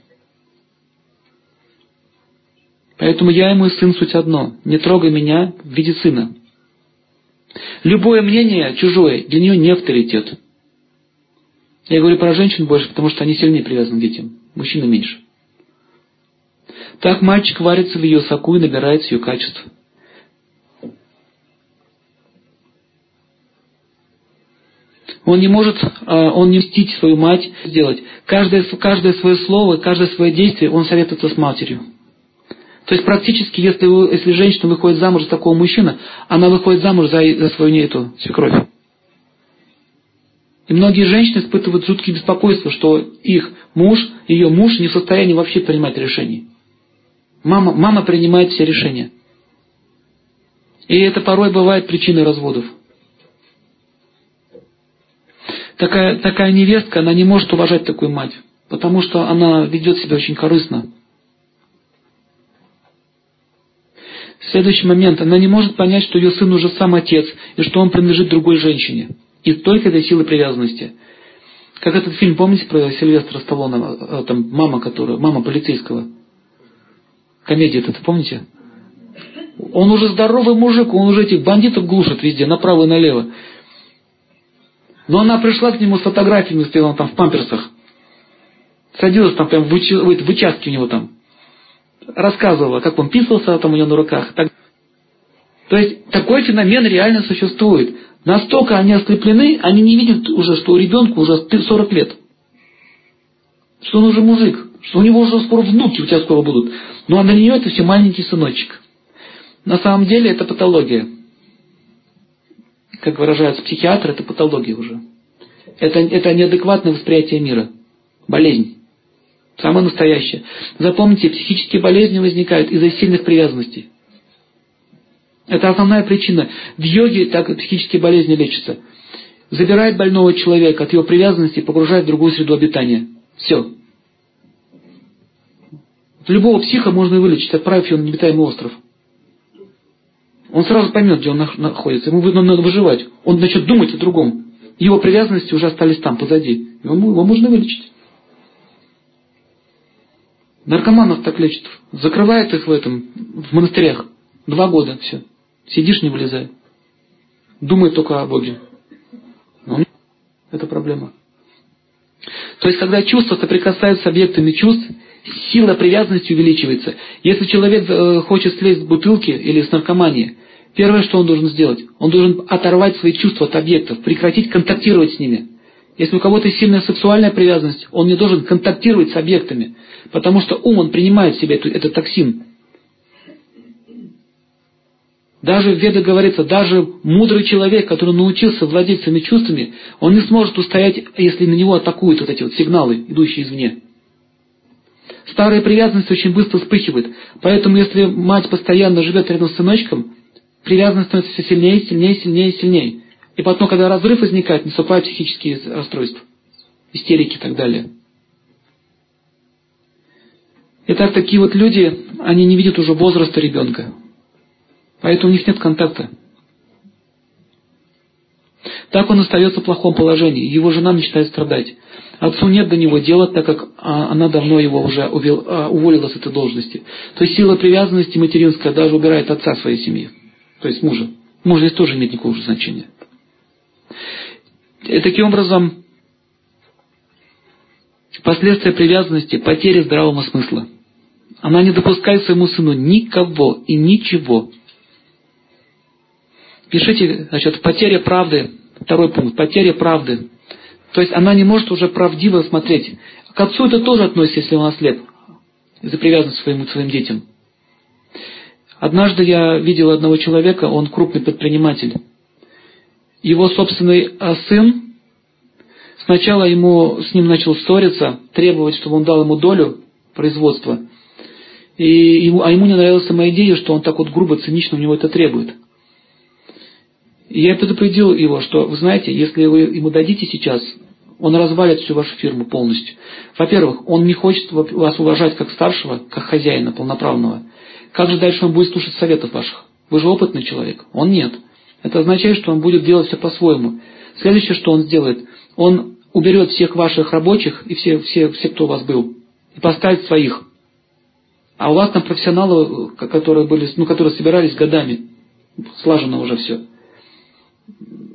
Поэтому я и мой сын суть одно. Не трогай меня в виде сына. Любое мнение чужое для нее не авторитет. Я говорю про женщин больше, потому что они сильнее привязаны к детям. Мужчины меньше. Так мальчик варится в ее соку и набирается ее качество. Он не может, а, он не мстить свою мать сделать. Каждое, каждое свое слово, каждое свое действие он советуется с матерью. То есть практически, если, если женщина выходит замуж за такого мужчины, она выходит замуж за, за свою не эту свекровь. И многие женщины испытывают жуткие беспокойства, что их муж, ее муж не в состоянии вообще принимать решения. Мама, мама принимает все решения. И это порой бывает причиной разводов. Такая, такая невестка, она не может уважать такую мать, потому что она ведет себя очень корыстно. Следующий момент. Она не может понять, что ее сын уже сам отец, и что он принадлежит другой женщине. И только этой силы привязанности. Как этот фильм, помните про Сильвестра Сталлоне, э, там мама, которая, мама полицейского? Комедия это, помните? Он уже здоровый мужик, он уже этих бандитов глушит везде, направо и налево. Но она пришла к нему с фотографиями, стояла там в памперсах. Садилась там прям в, уч... в участке у него там. Рассказывала, как он писался там у нее на руках. Так... То есть такой феномен реально существует. Настолько они ослеплены, они не видят уже, что у ребенка уже 40 лет. Что он уже мужик, что у него уже скоро внуки у тебя скоро будут. Ну а для нее это все маленький сыночек. На самом деле это патология. Как выражаются психиатры, это патология уже. Это, это неадекватное восприятие мира. Болезнь. Самое настоящее. Запомните, психические болезни возникают из-за сильных привязанностей. Это основная причина. В йоге так психические болезни лечатся. Забирает больного человека от его привязанности и погружает в другую среду обитания. Все. Любого психа можно вылечить, отправив его на необитаемый остров. Он сразу поймет, где он находится. Ему надо выживать. Он начнет думать о другом. Его привязанности уже остались там, позади. Его, его можно вылечить. Наркоманов так лечат. Закрывает их в этом, в монастырях. Два года, все. Сидишь, не вылезай. Думай только о Боге. Ну, это проблема. То есть, когда чувства соприкасаются с объектами чувств, сила привязанности увеличивается. Если человек э, хочет слезть с бутылки или с наркомании, первое, что он должен сделать, он должен оторвать свои чувства от объектов, прекратить контактировать с ними. Если у кого-то сильная сексуальная привязанность, он не должен контактировать с объектами, потому что ум, он принимает в эту, этот токсин. Даже в Ведах говорится, даже мудрый человек, который научился владеть своими чувствами, он не сможет устоять, если на него атакуют вот эти вот сигналы, идущие извне. Старая привязанность очень быстро вспыхивает. Поэтому, если мать постоянно живет рядом с сыночком, привязанность становится все сильнее, сильнее, сильнее, сильнее. И потом, когда разрыв возникает, наступают психические расстройства, истерики и так далее. Итак, такие вот люди, они не видят уже возраста ребенка. Поэтому у них нет контакта. Так он остается в плохом положении. Его жена начинает страдать. Отцу нет до него дела, так как а, она давно его уже а, уволила с этой должности. То есть сила привязанности материнская даже убирает отца своей семьи. То есть мужа. Муж здесь тоже имеет никакого значения. И таким образом, последствия привязанности – потеря здравого смысла. Она не допускает своему сыну никого и ничего, Пишите, значит, потеря правды, второй пункт, потеря правды. То есть она не может уже правдиво смотреть. К отцу это тоже относится, если он ослеп, из-за привязанности к своим, своим детям. Однажды я видел одного человека, он крупный предприниматель. Его собственный а, сын, сначала ему, с ним начал ссориться, требовать, чтобы он дал ему долю производства. И ему, а ему не нравилась сама идея, что он так вот грубо, цинично у него это требует. И я предупредил его, что, вы знаете, если вы ему дадите сейчас, он развалит всю вашу фирму полностью. Во-первых, он не хочет вас уважать как старшего, как хозяина полноправного. Как же дальше он будет слушать советов ваших? Вы же опытный человек. Он нет. Это означает, что он будет делать все по-своему. Следующее, что он сделает, он уберет всех ваших рабочих и все, все, все, кто у вас был, и поставит своих. А у вас там профессионалы, которые, были, ну, которые собирались годами, слажено уже все.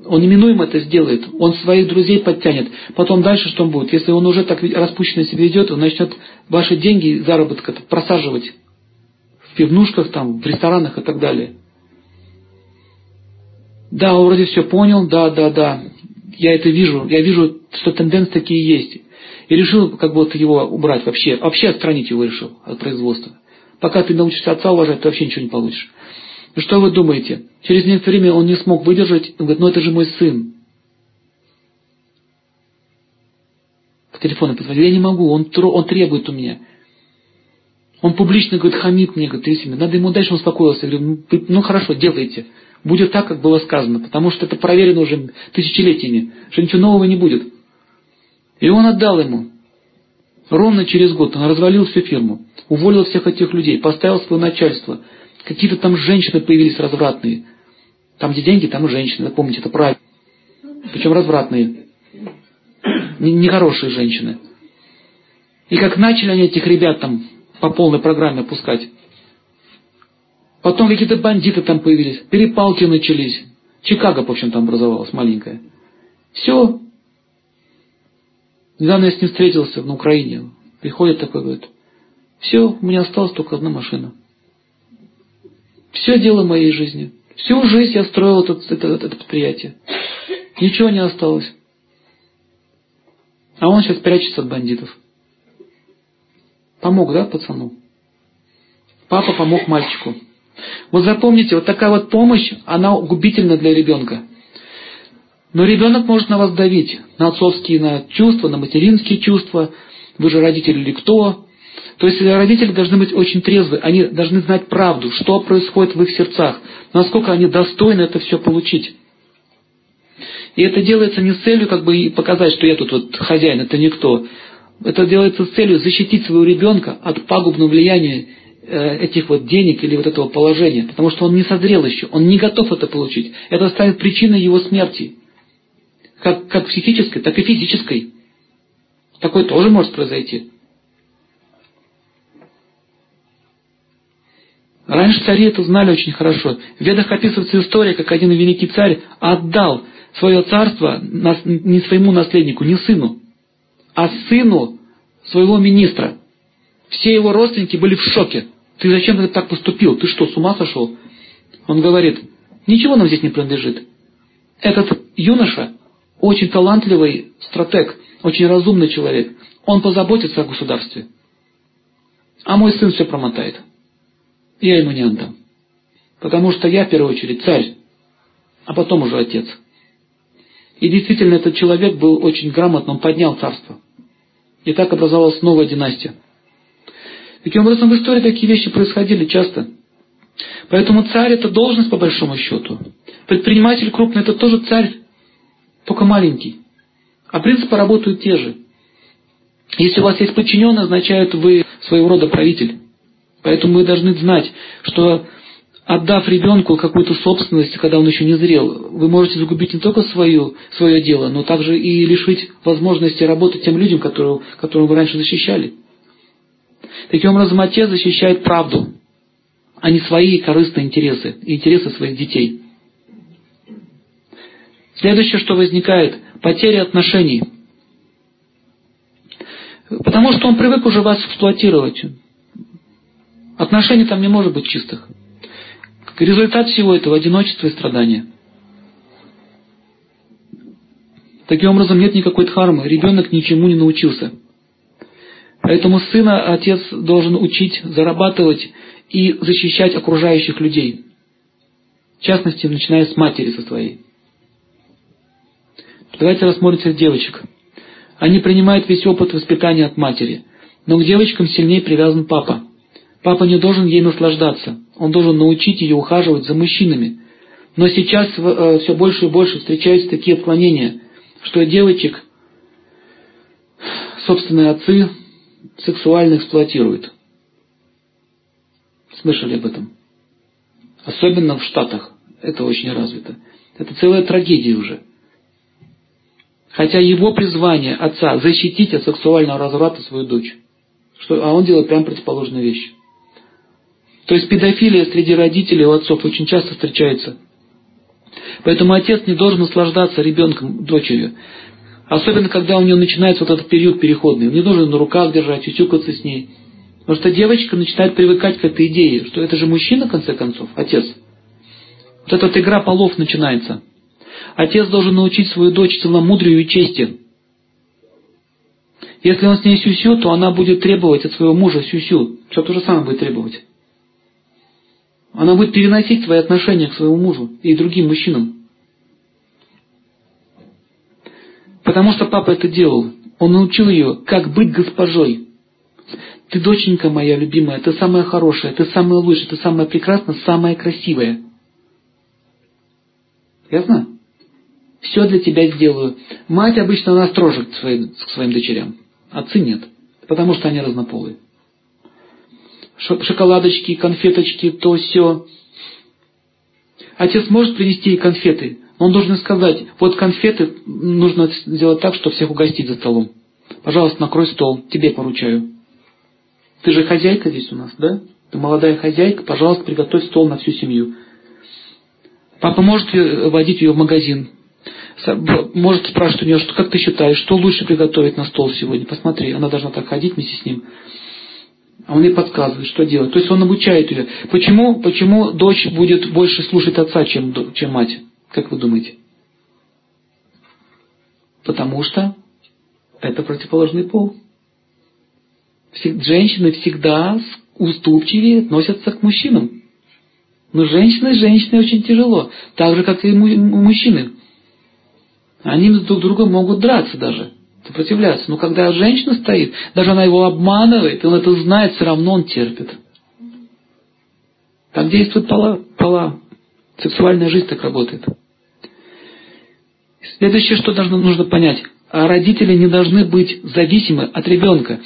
Он неминуемо это сделает. Он своих друзей подтянет. Потом дальше что он будет? Если он уже так распущенно себя ведет, он начнет ваши деньги, заработка просаживать в пивнушках, там, в ресторанах и так далее. Да, он вроде все понял, да, да, да. Я это вижу. Я вижу, что тенденции такие есть. И решил как будто его убрать вообще. Вообще отстранить его решил от производства. Пока ты научишься отца уважать, ты вообще ничего не получишь. И что вы думаете? Через некоторое время он не смог выдержать, он говорит, ну это же мой сын. По телефону позвонил, я не могу, он, он требует у меня. Он публично, говорит, хамит мне, говорит, Трисина, надо ему дальше успокоился. Я говорю, ну, ну хорошо, делайте. Будет так, как было сказано, потому что это проверено уже тысячелетиями, что ничего нового не будет. И он отдал ему. Ровно через год он развалил всю фирму, уволил всех этих людей, поставил свое начальство. Какие-то там женщины появились развратные. Там, где деньги, там и женщины. Помните, это правильно. Причем развратные. Нехорошие женщины. И как начали они этих ребят там по полной программе опускать. Потом какие-то бандиты там появились, перепалки начались. Чикаго, в общем, там образовалась маленькая. Все. Недавно я с ним встретился на Украине. Приходит такой, говорит, все, у меня осталась только одна машина. Все дело моей жизни. Всю жизнь я строил это, это, это предприятие. Ничего не осталось. А он сейчас прячется от бандитов. Помог, да, пацану? Папа помог мальчику. Вот запомните, вот такая вот помощь, она губительна для ребенка. Но ребенок может на вас давить, на отцовские на чувства, на материнские чувства. Вы же родители или кто? То есть родители должны быть очень трезвы, они должны знать правду, что происходит в их сердцах, насколько они достойны это все получить. И это делается не с целью как бы показать, что я тут вот хозяин, это никто. Это делается с целью защитить своего ребенка от пагубного влияния э, этих вот денег или вот этого положения, потому что он не созрел еще, он не готов это получить. Это станет причиной его смерти, как, как психической, так и физической. Такое тоже может произойти. Раньше цари это знали очень хорошо. В ведах описывается история, как один великий царь отдал свое царство не своему наследнику, не сыну, а сыну своего министра. Все его родственники были в шоке. Ты зачем ты так поступил? Ты что, с ума сошел? Он говорит, ничего нам здесь не принадлежит. Этот юноша очень талантливый стратег, очень разумный человек. Он позаботится о государстве. А мой сын все промотает. Я ему не отдам. Потому что я в первую очередь царь, а потом уже отец. И действительно, этот человек был очень грамотным, он поднял царство. И так образовалась новая династия. Таким образом, в истории такие вещи происходили часто. Поэтому царь – это должность по большому счету. Предприниматель крупный – это тоже царь, только маленький. А принципы работают те же. Если у вас есть подчиненный, означает вы своего рода правитель. Поэтому мы должны знать, что отдав ребенку какую-то собственность, когда он еще не зрел, вы можете загубить не только свое, свое дело, но также и лишить возможности работать тем людям, которые, которых вы раньше защищали. Таким образом, отец защищает правду, а не свои корыстные интересы, интересы своих детей. Следующее, что возникает, потеря отношений. Потому что он привык уже вас эксплуатировать. Отношений там не может быть чистых. Результат всего этого – одиночество и страдания. Таким образом, нет никакой дхармы, ребенок ничему не научился. Поэтому сына отец должен учить зарабатывать и защищать окружающих людей. В частности, начиная с матери со своей. Давайте рассмотрим всех девочек. Они принимают весь опыт воспитания от матери, но к девочкам сильнее привязан папа. Папа не должен ей наслаждаться, он должен научить ее ухаживать за мужчинами. Но сейчас э, все больше и больше встречаются такие отклонения, что девочек собственные отцы сексуально эксплуатируют. Слышали об этом? Особенно в Штатах это очень развито. Это целая трагедия уже. Хотя его призвание отца защитить от сексуального разврата свою дочь. Что, а он делает прям противоположную вещь. То есть педофилия среди родителей у отцов очень часто встречается. Поэтому отец не должен наслаждаться ребенком, дочерью. Особенно, когда у нее начинается вот этот период переходный. Он не должен на руках держать, утюкаться с ней. Потому что девочка начинает привыкать к этой идее, что это же мужчина, в конце концов, отец. Вот эта вот игра полов начинается. Отец должен научить свою дочь целомудрию и чести. Если он с ней сюсю, то она будет требовать от своего мужа сюсю. Все то же самое будет требовать. Она будет переносить свои отношения к своему мужу и другим мужчинам. Потому что папа это делал. Он научил ее, как быть госпожой. Ты, доченька моя любимая, ты самая хорошая, ты самая лучшая, ты самая прекрасная, самая красивая. Ясно? Все для тебя сделаю. Мать обычно она строже к своим, к своим дочерям. Отцы нет. Потому что они разнополые. Шоколадочки, конфеточки, то все. Отец может принести ей конфеты. Он должен сказать, вот конфеты нужно сделать так, чтобы всех угостить за столом. Пожалуйста, накрой стол, тебе поручаю. Ты же хозяйка здесь у нас, да? Ты молодая хозяйка, пожалуйста, приготовь стол на всю семью. Папа может водить ее в магазин. Может спрашивать у нее, что, как ты считаешь, что лучше приготовить на стол сегодня? Посмотри, она должна так ходить вместе с ним. А он ей подсказывает, что делать. То есть он обучает ее. Почему, почему дочь будет больше слушать отца, чем, чем мать? Как вы думаете? Потому что это противоположный пол. Женщины всегда уступчивее относятся к мужчинам. Но женщины с женщиной очень тяжело. Так же, как и мужчины. Они друг друга могут драться даже, сопротивляться. Но когда женщина стоит, даже она его обманывает, и он это знает, все равно он терпит. Так действует пола. пола. Сексуальная жизнь так работает. Следующее, что должно, нужно понять. А родители не должны быть зависимы от ребенка.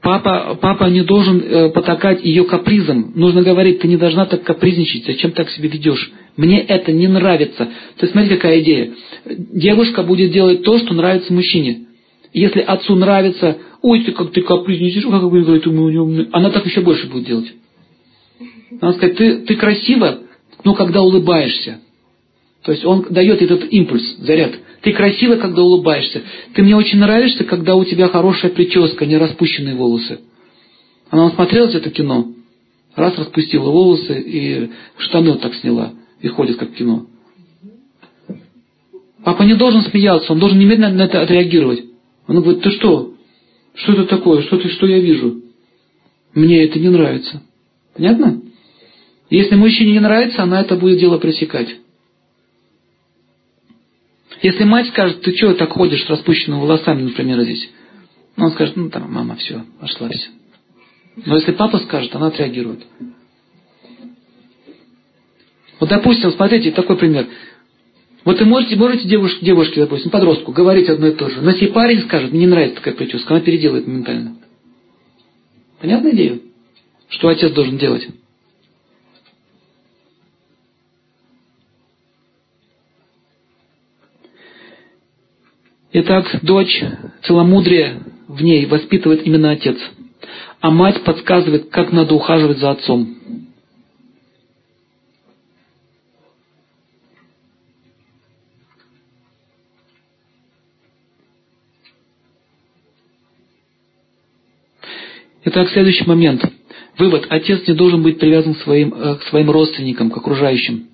Папа, папа не должен э, потакать ее капризом. Нужно говорить, ты не должна так капризничать, зачем так себя ведешь? Мне это не нравится. То есть смотри, какая идея. Девушка будет делать то, что нравится мужчине. Если отцу нравится, ой, ты как ты капризничаешь, как вы говорите, она так еще больше будет делать. Она сказать, ты, ты красива, но когда улыбаешься. То есть он дает этот импульс, заряд. Ты красива, когда улыбаешься. Ты мне очень нравишься, когда у тебя хорошая прическа, не распущенные волосы. Она смотрела это кино, раз распустила волосы и штаны вот так сняла, и ходит как в кино. Папа не должен смеяться, он должен немедленно на это отреагировать. Он говорит, ты что? Что это такое? Что, ты, что я вижу? Мне это не нравится. Понятно? Если мужчине не нравится, она это будет дело пресекать. Если мать скажет, ты что так ходишь с распущенными волосами, например, здесь? Он скажет, ну там, мама, все, пошлась. Но если папа скажет, она отреагирует. Вот, допустим, смотрите, такой пример. Вот вы можете, можете девушке, девушке, допустим, подростку, говорить одно и то же. Но если парень скажет, мне не нравится такая прическа, она переделает моментально. Понятная идея? Что отец должен делать? Итак, дочь, целомудрие в ней воспитывает именно отец, а мать подсказывает, как надо ухаживать за отцом. Итак, следующий момент. Вывод. Отец не должен быть привязан к своим, э, к своим родственникам, к окружающим.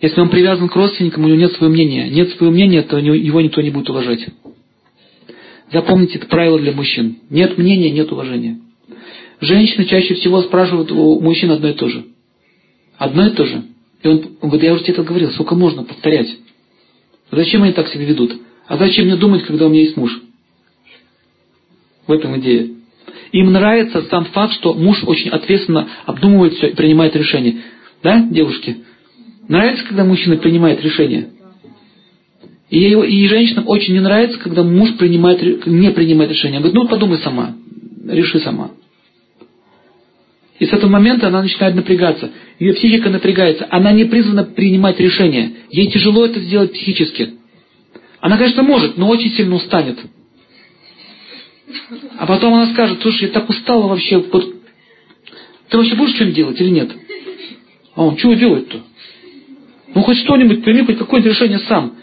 Если он привязан к родственникам, у него нет своего мнения. Нет своего мнения, то его никто не будет уважать. Запомните это правило для мужчин. Нет мнения, нет уважения. Женщины чаще всего спрашивают у мужчин одно и то же. Одно и то же. И он, он говорит, я уже тебе это говорил, сколько можно повторять? Зачем они так себя ведут? А зачем мне думать, когда у меня есть муж? В этом идея. Им нравится сам факт, что муж очень ответственно обдумывает все и принимает решения. Да, девушки? Нравится, когда мужчина принимает решение? И, и женщинам очень не нравится, когда муж принимает, не принимает решение. Говорит, ну подумай сама, реши сама. И с этого момента она начинает напрягаться. Ее психика напрягается. Она не призвана принимать решения. Ей тяжело это сделать психически. Она, конечно, может, но очень сильно устанет. А потом она скажет, слушай, я так устала вообще. Вот, ты вообще будешь что-нибудь делать или нет? А он, чего делать-то? Ну, хоть что-нибудь, прими хоть какое-нибудь решение сам.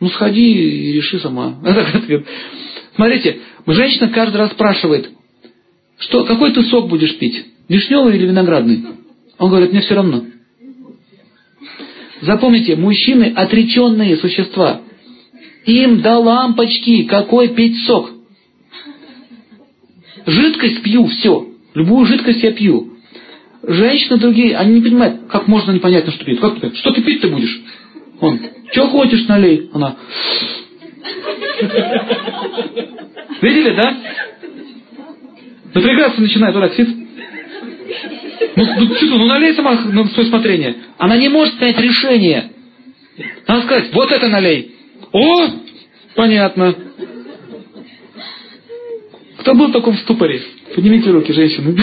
Ну, сходи и реши сама. *laughs* Смотрите, женщина каждый раз спрашивает, что, какой ты сок будешь пить? Вишневый или виноградный? Он говорит, мне все равно. Запомните, мужчины отреченные существа. Им до лампочки, какой пить сок. Жидкость пью, все. Любую жидкость я пью. Женщины другие, они не понимают, как можно непонятно, что пить. Как, что ты пить-то будешь? Он, что хочешь, налей. Она, видели, да? Напрягаться начинает, вот так сидит. Ну, ну, что, ну налей сама на свое смотрение. Она не может принять решение. Надо сказать, вот это налей. О, понятно. Кто был в таком ступоре? Поднимите руки, женщины.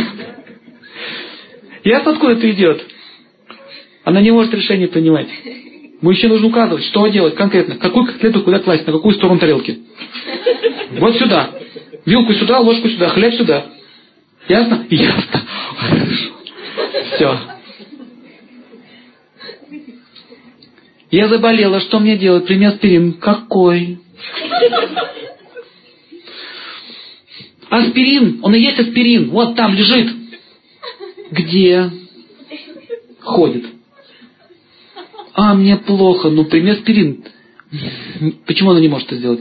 Ясно, откуда это идет? Она не может решение принимать. Мужчине нужно указывать, что делать конкретно. Какую котлету куда класть, на какую сторону тарелки. Вот сюда. Вилку сюда, ложку сюда, хлеб сюда. Ясно? Ясно. Все. Я заболела, что мне делать? Прими аспирин. Какой? Аспирин, он и есть аспирин. Вот там лежит. Где? Ходит. А, мне плохо, ну прими аспирин. Почему она не может это сделать?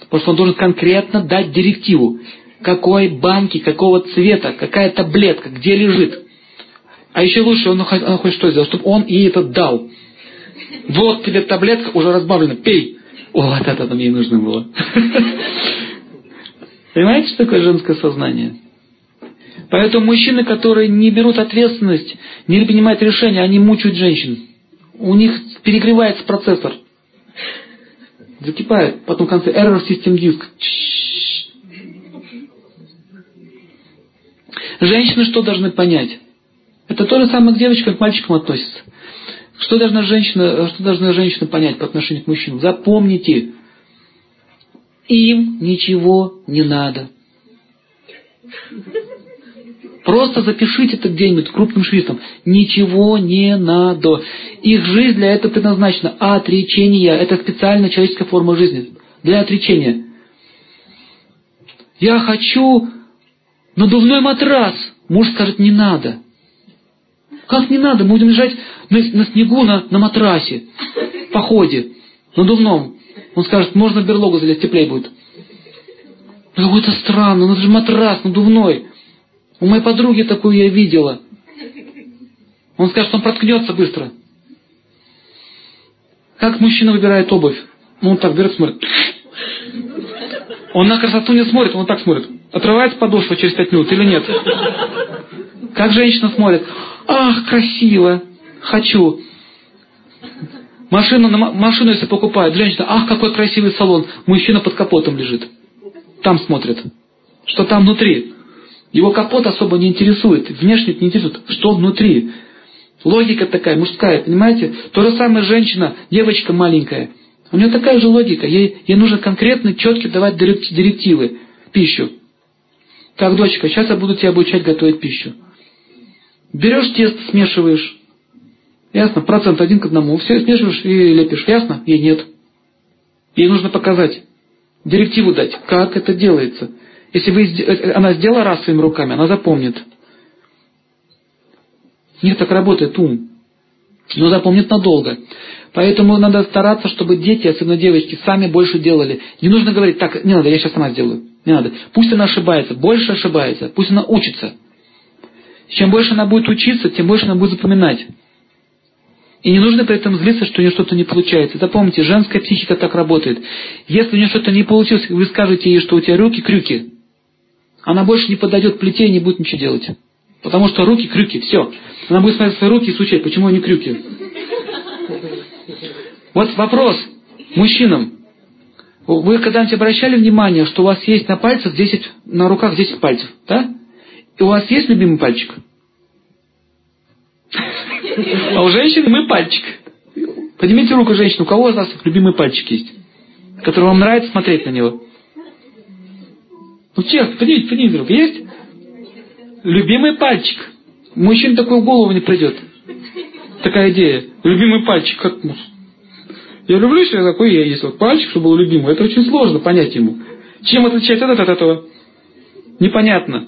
Потому что он должен конкретно дать директиву. Какой банки, какого цвета, какая таблетка, где лежит. А еще лучше он, хочет что сделать? Чтобы он ей это дал. Вот тебе таблетка уже разбавлена, пей. Вот это там ей нужно было. Понимаете, что такое женское сознание? Поэтому мужчины, которые не берут ответственность, не принимают решения, они мучают женщин. У них перегревается процессор. Закипает. Потом в конце error system disk. Женщины что должны понять? Это то же самое к девочкам, к мальчикам относится. Что должна женщина, что должна женщина понять по отношению к мужчинам? Запомните, им ничего не надо. Просто запишите это где-нибудь крупным шрифтом. Ничего не надо. Их жизнь для этого предназначена. Отречение. Это специальная человеческая форма жизни. Для отречения. Я хочу надувной матрас. Муж скажет, не надо. Как не надо? Мы будем лежать на, на снегу на, на матрасе. В походе. Надувном. Он скажет, можно берлогу залезть, теплее будет. Какой-то странно, ну это же матрас надувной. У моей подруги такую я видела. Он скажет, он проткнется быстро. Как мужчина выбирает обувь? Ну, он так берет, смотрит. Он на красоту не смотрит, он так смотрит. Отрывается подошва через пять минут или нет? Как женщина смотрит? Ах, красиво, хочу. Машину, машину если покупают, женщина, ах, какой красивый салон. Мужчина под капотом лежит. Там смотрит. Что там внутри? Его капот особо не интересует, внешне не интересует, что внутри. Логика такая, мужская, понимаете? То же самое женщина, девочка маленькая. У нее такая же логика. Ей, ей нужно конкретно, четко давать директивы, пищу. Так, дочка, сейчас я буду тебя обучать готовить пищу. Берешь тесто, смешиваешь. Ясно? Процент один к одному. Все смешиваешь и лепишь. Ясно? Ей нет. Ей нужно показать. Директиву дать. Как это делается. Если вы, э, она сделала раз своими руками, она запомнит. Нет, так работает ум. Но запомнит надолго. Поэтому надо стараться, чтобы дети, особенно девочки, сами больше делали. Не нужно говорить, так, не надо, я сейчас сама сделаю. Не надо. Пусть она ошибается, больше ошибается, пусть она учится. Чем больше она будет учиться, тем больше она будет запоминать. И не нужно при этом злиться, что у нее что-то не получается. Запомните, женская психика так работает. Если у нее что-то не получилось, вы скажете ей, что у тебя руки крюки, она больше не подойдет плите и не будет ничего делать. Потому что руки крюки, все. Она будет смотреть свои руки и случать, почему они крюки. Вот вопрос мужчинам. Вы когда-нибудь обращали внимание, что у вас есть на пальцах 10, на руках 10 пальцев, да? И у вас есть любимый пальчик? А у женщины мы пальчик. Поднимите руку женщину, у кого у вас любимый пальчик есть? Который вам нравится смотреть на него? Ну честно, поднимите, поднимите руку. Есть? Любимый пальчик. Мужчин такой в голову не придет. Такая идея. Любимый пальчик. Как... Я люблю себя такой я есть. Вот пальчик, чтобы был любимый. Это очень сложно понять ему. Чем отличается этот от этого? Непонятно.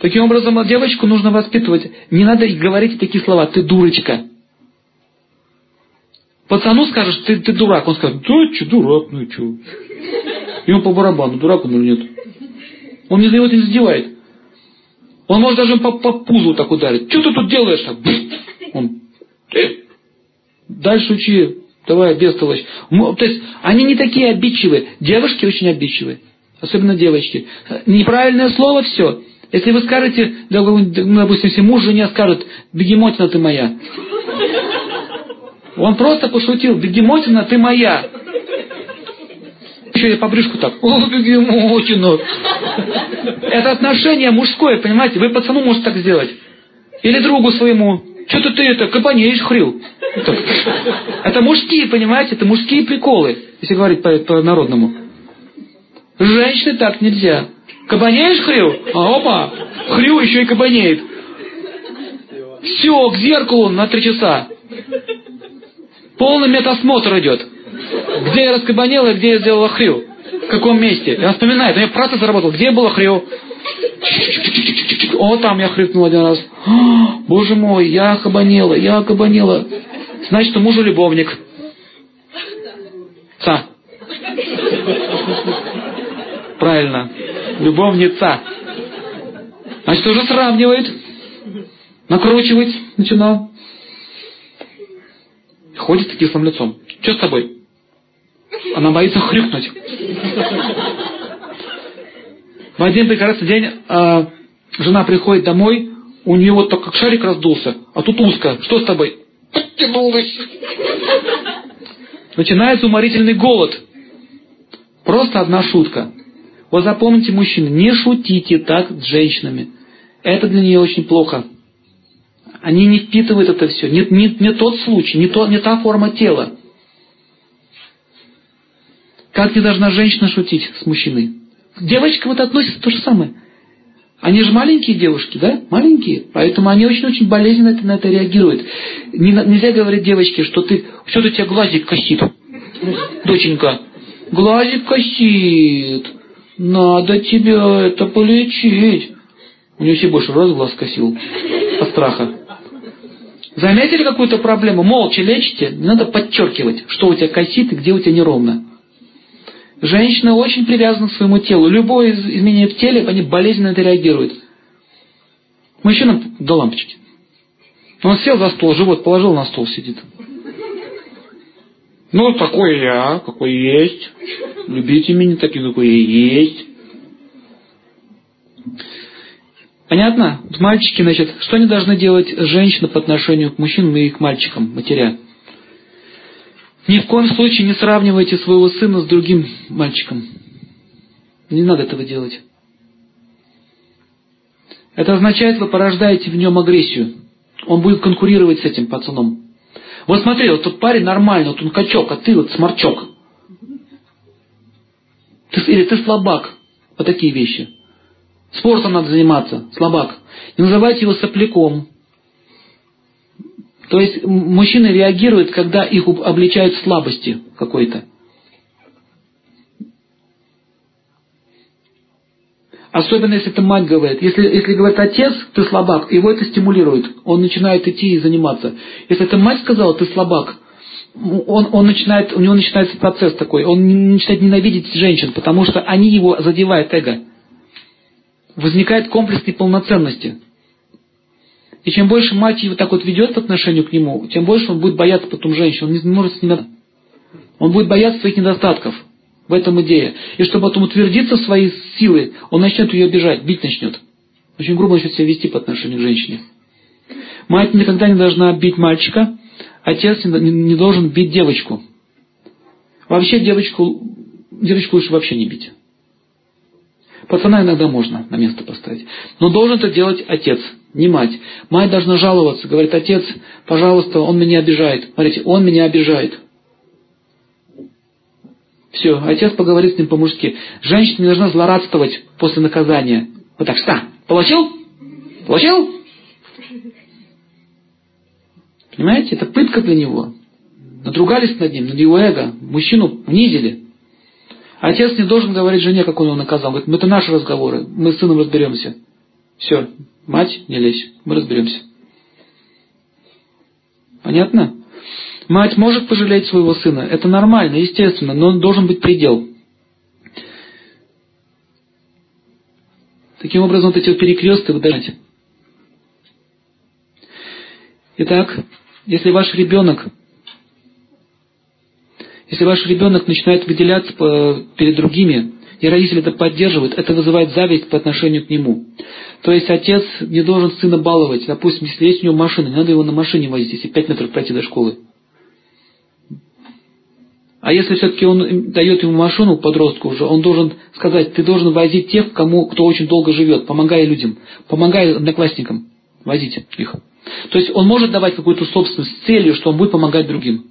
Таким образом, девочку нужно воспитывать. Не надо говорить такие слова. Ты дурочка. Пацану скажешь, ты, ты дурак. Он скажет, да, что, дурак, ну и что? Ему по барабану, дурак он или нет. Он не его не задевает. Он может даже по, по пузу так ударить. Что ты тут делаешь? Так? Он, ты. Дальше учи. Давай, бестолочь. То есть, они не такие обидчивые. Девушки очень обидчивые. Особенно девочки. Неправильное слово все. Если вы скажете, ну, допустим, если муж жене скажет, бегемотина ты моя. Он просто пошутил, бегемотина, ты моя. Еще я по брюшку так, о, бегемотина. Это отношение мужское, понимаете? Вы пацану можете так сделать. Или другу своему. Что-то ты это, кабанеешь хрил. Это, это мужские, понимаете? Это мужские приколы, если говорить по, по. Женщины так нельзя. Кабанеешь хрил? А опа, хрил еще и кабанеет. Все, к зеркалу на три часа. Полный медосмотр идет. Где я раскабанела где я сделала хрил? В каком месте? Я вспоминаю, я просто заработал. Где было хрил? О, там я хрипнул один раз. Боже мой, я кабанела, я кабанела. Значит, у мужа любовник. Ца. Правильно. Любовница. Значит, уже сравнивает. Накручивать начинал. Ходит с кислым лицом. Что с тобой? Она боится хрюкнуть. В один прекрасный день э, жена приходит домой, у нее вот так как шарик раздулся, а тут узко. Что с тобой? Подтянулась. Начинается уморительный голод. Просто одна шутка. Вот запомните, мужчины, не шутите так с женщинами. Это для нее очень плохо. Они не впитывают это все. Не, не, не тот случай, не, то, не та форма тела. Как не должна женщина шутить с мужчиной? К девочкам это относится то же самое. Они же маленькие девушки, да? Маленькие. Поэтому они очень-очень болезненно на это реагируют. Не, нельзя говорить девочке, что ты, что-то у тебя глазик косит. Доченька, глазик косит. Надо тебя это полечить. У нее все больше раз глаз косил от страха. Заметили какую-то проблему? Молча лечите. Не надо подчеркивать, что у тебя косит и где у тебя неровно. Женщина очень привязана к своему телу. Любое изменение в теле, они болезненно это реагируют. Мужчина до лампочки. Он сел за стол, живот положил на стол, сидит. Ну, такой я, какой есть. Любите меня таким, какой я есть. Понятно? Мальчики, значит, что они должны делать женщины по отношению к мужчинам и к мальчикам, матеря? Ни в коем случае не сравнивайте своего сына с другим мальчиком. Не надо этого делать. Это означает, вы порождаете в нем агрессию. Он будет конкурировать с этим пацаном. Вот смотри, вот тот парень нормальный, вот он качок, а ты вот сморчок. Ты, или ты слабак. Вот такие вещи. Спортом надо заниматься, слабак. Не называйте его сопляком. То есть мужчины реагируют, когда их обличают слабости какой-то. Особенно если это мать говорит. Если, если говорит отец, ты слабак, его это стимулирует. Он начинает идти и заниматься. Если это мать сказала, ты слабак, он, он начинает, у него начинается процесс такой. Он начинает ненавидеть женщин, потому что они его задевают эго. Возникает комплекс неполноценности. И чем больше мать его так вот ведет по отношению к нему, тем больше он будет бояться потом женщин. Он не может с ними... Он будет бояться своих недостатков. В этом идея. И чтобы потом утвердиться в своей силы, он начнет ее обижать, бить начнет. Очень грубо начнет себя вести по отношению к женщине. Мать никогда не должна бить мальчика, отец не должен бить девочку. Вообще девочку, девочку лучше вообще не бить. Пацана иногда можно на место поставить. Но должен это делать отец, не мать. Мать должна жаловаться, говорит, отец, пожалуйста, он меня обижает. Смотрите, он меня обижает. Все, отец поговорит с ним по-мужски. Женщина не должна злорадствовать после наказания. Вот так, что? Получил? Получил? Понимаете, это пытка для него. Надругались над ним, над его эго. Мужчину унизили. Отец не должен говорить жене, как он его наказал. Говорит, это наши разговоры, мы с сыном разберемся. Все, мать, не лезь, мы разберемся. Понятно? Мать может пожалеть своего сына, это нормально, естественно, но должен быть предел. Таким образом, вот эти перекресты вы даете. Итак, если ваш ребенок если ваш ребенок начинает выделяться перед другими, и родители это поддерживают, это вызывает зависть по отношению к нему. То есть отец не должен сына баловать. Допустим, если есть у него машина, не надо его на машине возить, если 5 метров пройти до школы. А если все-таки он дает ему машину, подростку уже, он должен сказать, ты должен возить тех, кому, кто очень долго живет, помогая людям, помогая одноклассникам, возить их. То есть он может давать какую-то собственность с целью, что он будет помогать другим.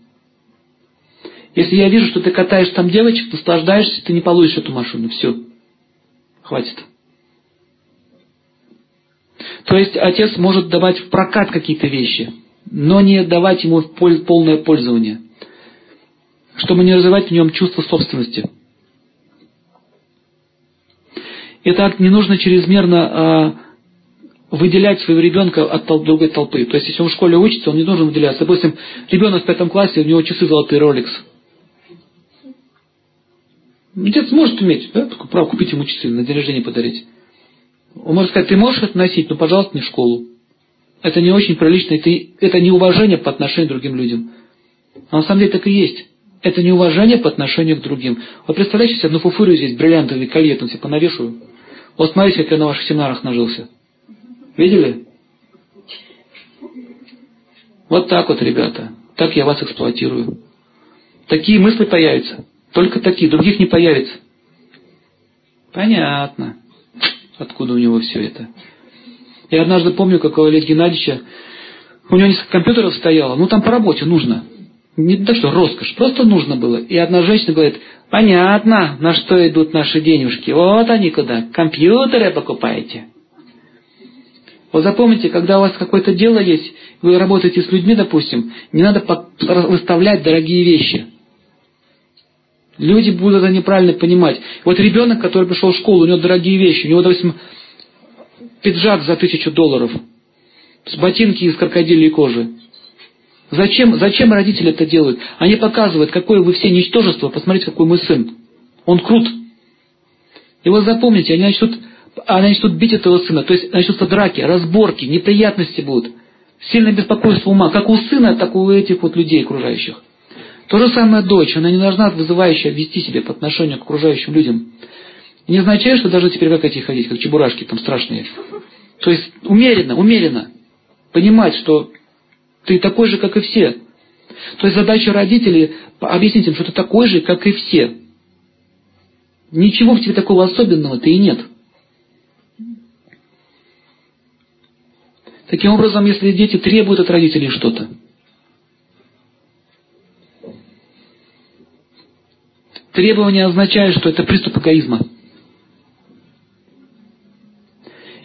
Если я вижу, что ты катаешь там девочек, наслаждаешься, ты не получишь эту машину. Все. Хватит. То есть отец может давать в прокат какие-то вещи, но не давать ему полное пользование, чтобы не развивать в нем чувство собственности. Это не нужно чрезмерно а, выделять своего ребенка от тол- другой толпы. То есть, если он в школе учится, он не должен выделяться. Допустим, ребенок в пятом классе, у него часы золотые Rolex. Отец может иметь, да, право купить ему часы, на день рождения подарить. Он может сказать, ты можешь это носить, но, пожалуйста, не в школу. Это не очень прилично, это, это неуважение по отношению к другим людям. А на самом деле так и есть. Это неуважение по отношению к другим. Вот представляете себе, одну фуфырю здесь, бриллиантовый колье, там себе понавешиваю. Вот смотрите, как я на ваших семинарах нажился. Видели? Вот так вот, ребята. Так я вас эксплуатирую. Такие мысли появятся. Только такие, других не появится. Понятно, откуда у него все это. Я однажды помню, как у Олега Геннадьевича, у него несколько компьютеров стояло, ну там по работе нужно. Не то, что роскошь, просто нужно было. И одна женщина говорит, понятно, на что идут наши денежки. Вот они куда, компьютеры покупаете. Вот запомните, когда у вас какое-то дело есть, вы работаете с людьми, допустим, не надо выставлять дорогие вещи. Люди будут это неправильно понимать. Вот ребенок, который пришел в школу, у него дорогие вещи, у него, допустим, пиджак за тысячу долларов, с ботинки из крокодилей кожи. Зачем, зачем родители это делают? Они показывают, какое вы все ничтожество, посмотрите, какой мой сын. Он крут. И вот запомните, они начнут, они начнут бить этого сына, то есть начнутся драки, разборки, неприятности будут. Сильное беспокойство ума, как у сына, так и у этих вот людей окружающих. То же самое дочь, она не должна вызывающе вести себя по отношению к окружающим людям. Не означает, что даже теперь как эти ходить, как чебурашки там страшные. То есть умеренно, умеренно понимать, что ты такой же, как и все. То есть задача родителей объяснить им, что ты такой же, как и все. Ничего в тебе такого особенного-то и нет. Таким образом, если дети требуют от родителей что-то, Требование означает, что это приступ эгоизма.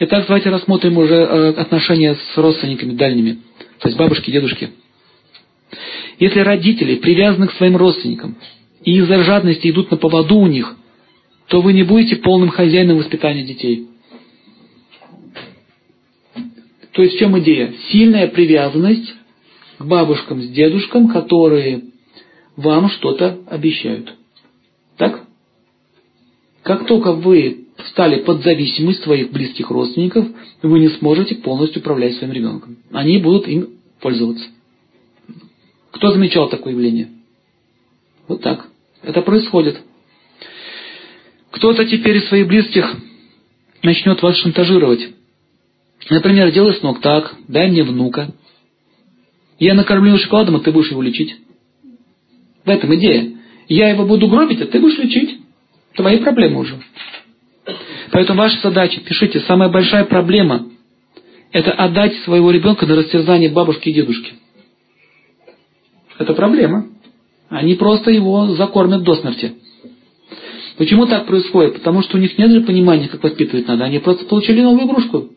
Итак, давайте рассмотрим уже э, отношения с родственниками дальними, то есть бабушки, дедушки. Если родители привязаны к своим родственникам и из-за жадности идут на поводу у них, то вы не будете полным хозяином воспитания детей. То есть в чем идея? Сильная привязанность к бабушкам с дедушкам, которые вам что-то обещают. Так? Как только вы стали под зависимость своих близких родственников, вы не сможете полностью управлять своим ребенком. Они будут им пользоваться. Кто замечал такое явление? Вот так. Это происходит. Кто-то теперь из своих близких начнет вас шантажировать. Например, делай ног так, дай мне внука. Я накормлю его шоколадом, а ты будешь его лечить. В этом идея. Я его буду гробить, а ты будешь лечить. Твои проблемы уже. Поэтому ваша задача, пишите, самая большая проблема – это отдать своего ребенка на растерзание бабушки и дедушки. Это проблема. Они просто его закормят до смерти. Почему так происходит? Потому что у них нет же понимания, как воспитывать надо. Они просто получили новую игрушку.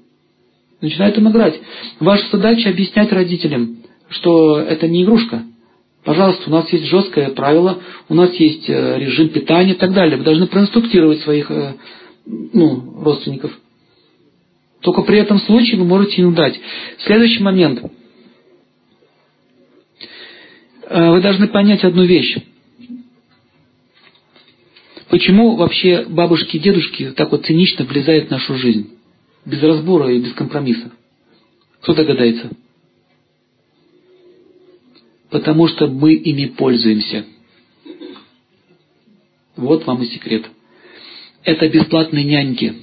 Начинают им играть. Ваша задача объяснять родителям, что это не игрушка. Пожалуйста, у нас есть жесткое правило, у нас есть э, режим питания и так далее. Вы должны проинструктировать своих э, ну, родственников. Только при этом случае вы можете им дать. Следующий момент. Э, вы должны понять одну вещь. Почему вообще бабушки и дедушки так вот цинично влезают в нашу жизнь? Без разбора и без компромиссов. Кто догадается? Потому что мы ими пользуемся. Вот вам и секрет. Это бесплатные няньки,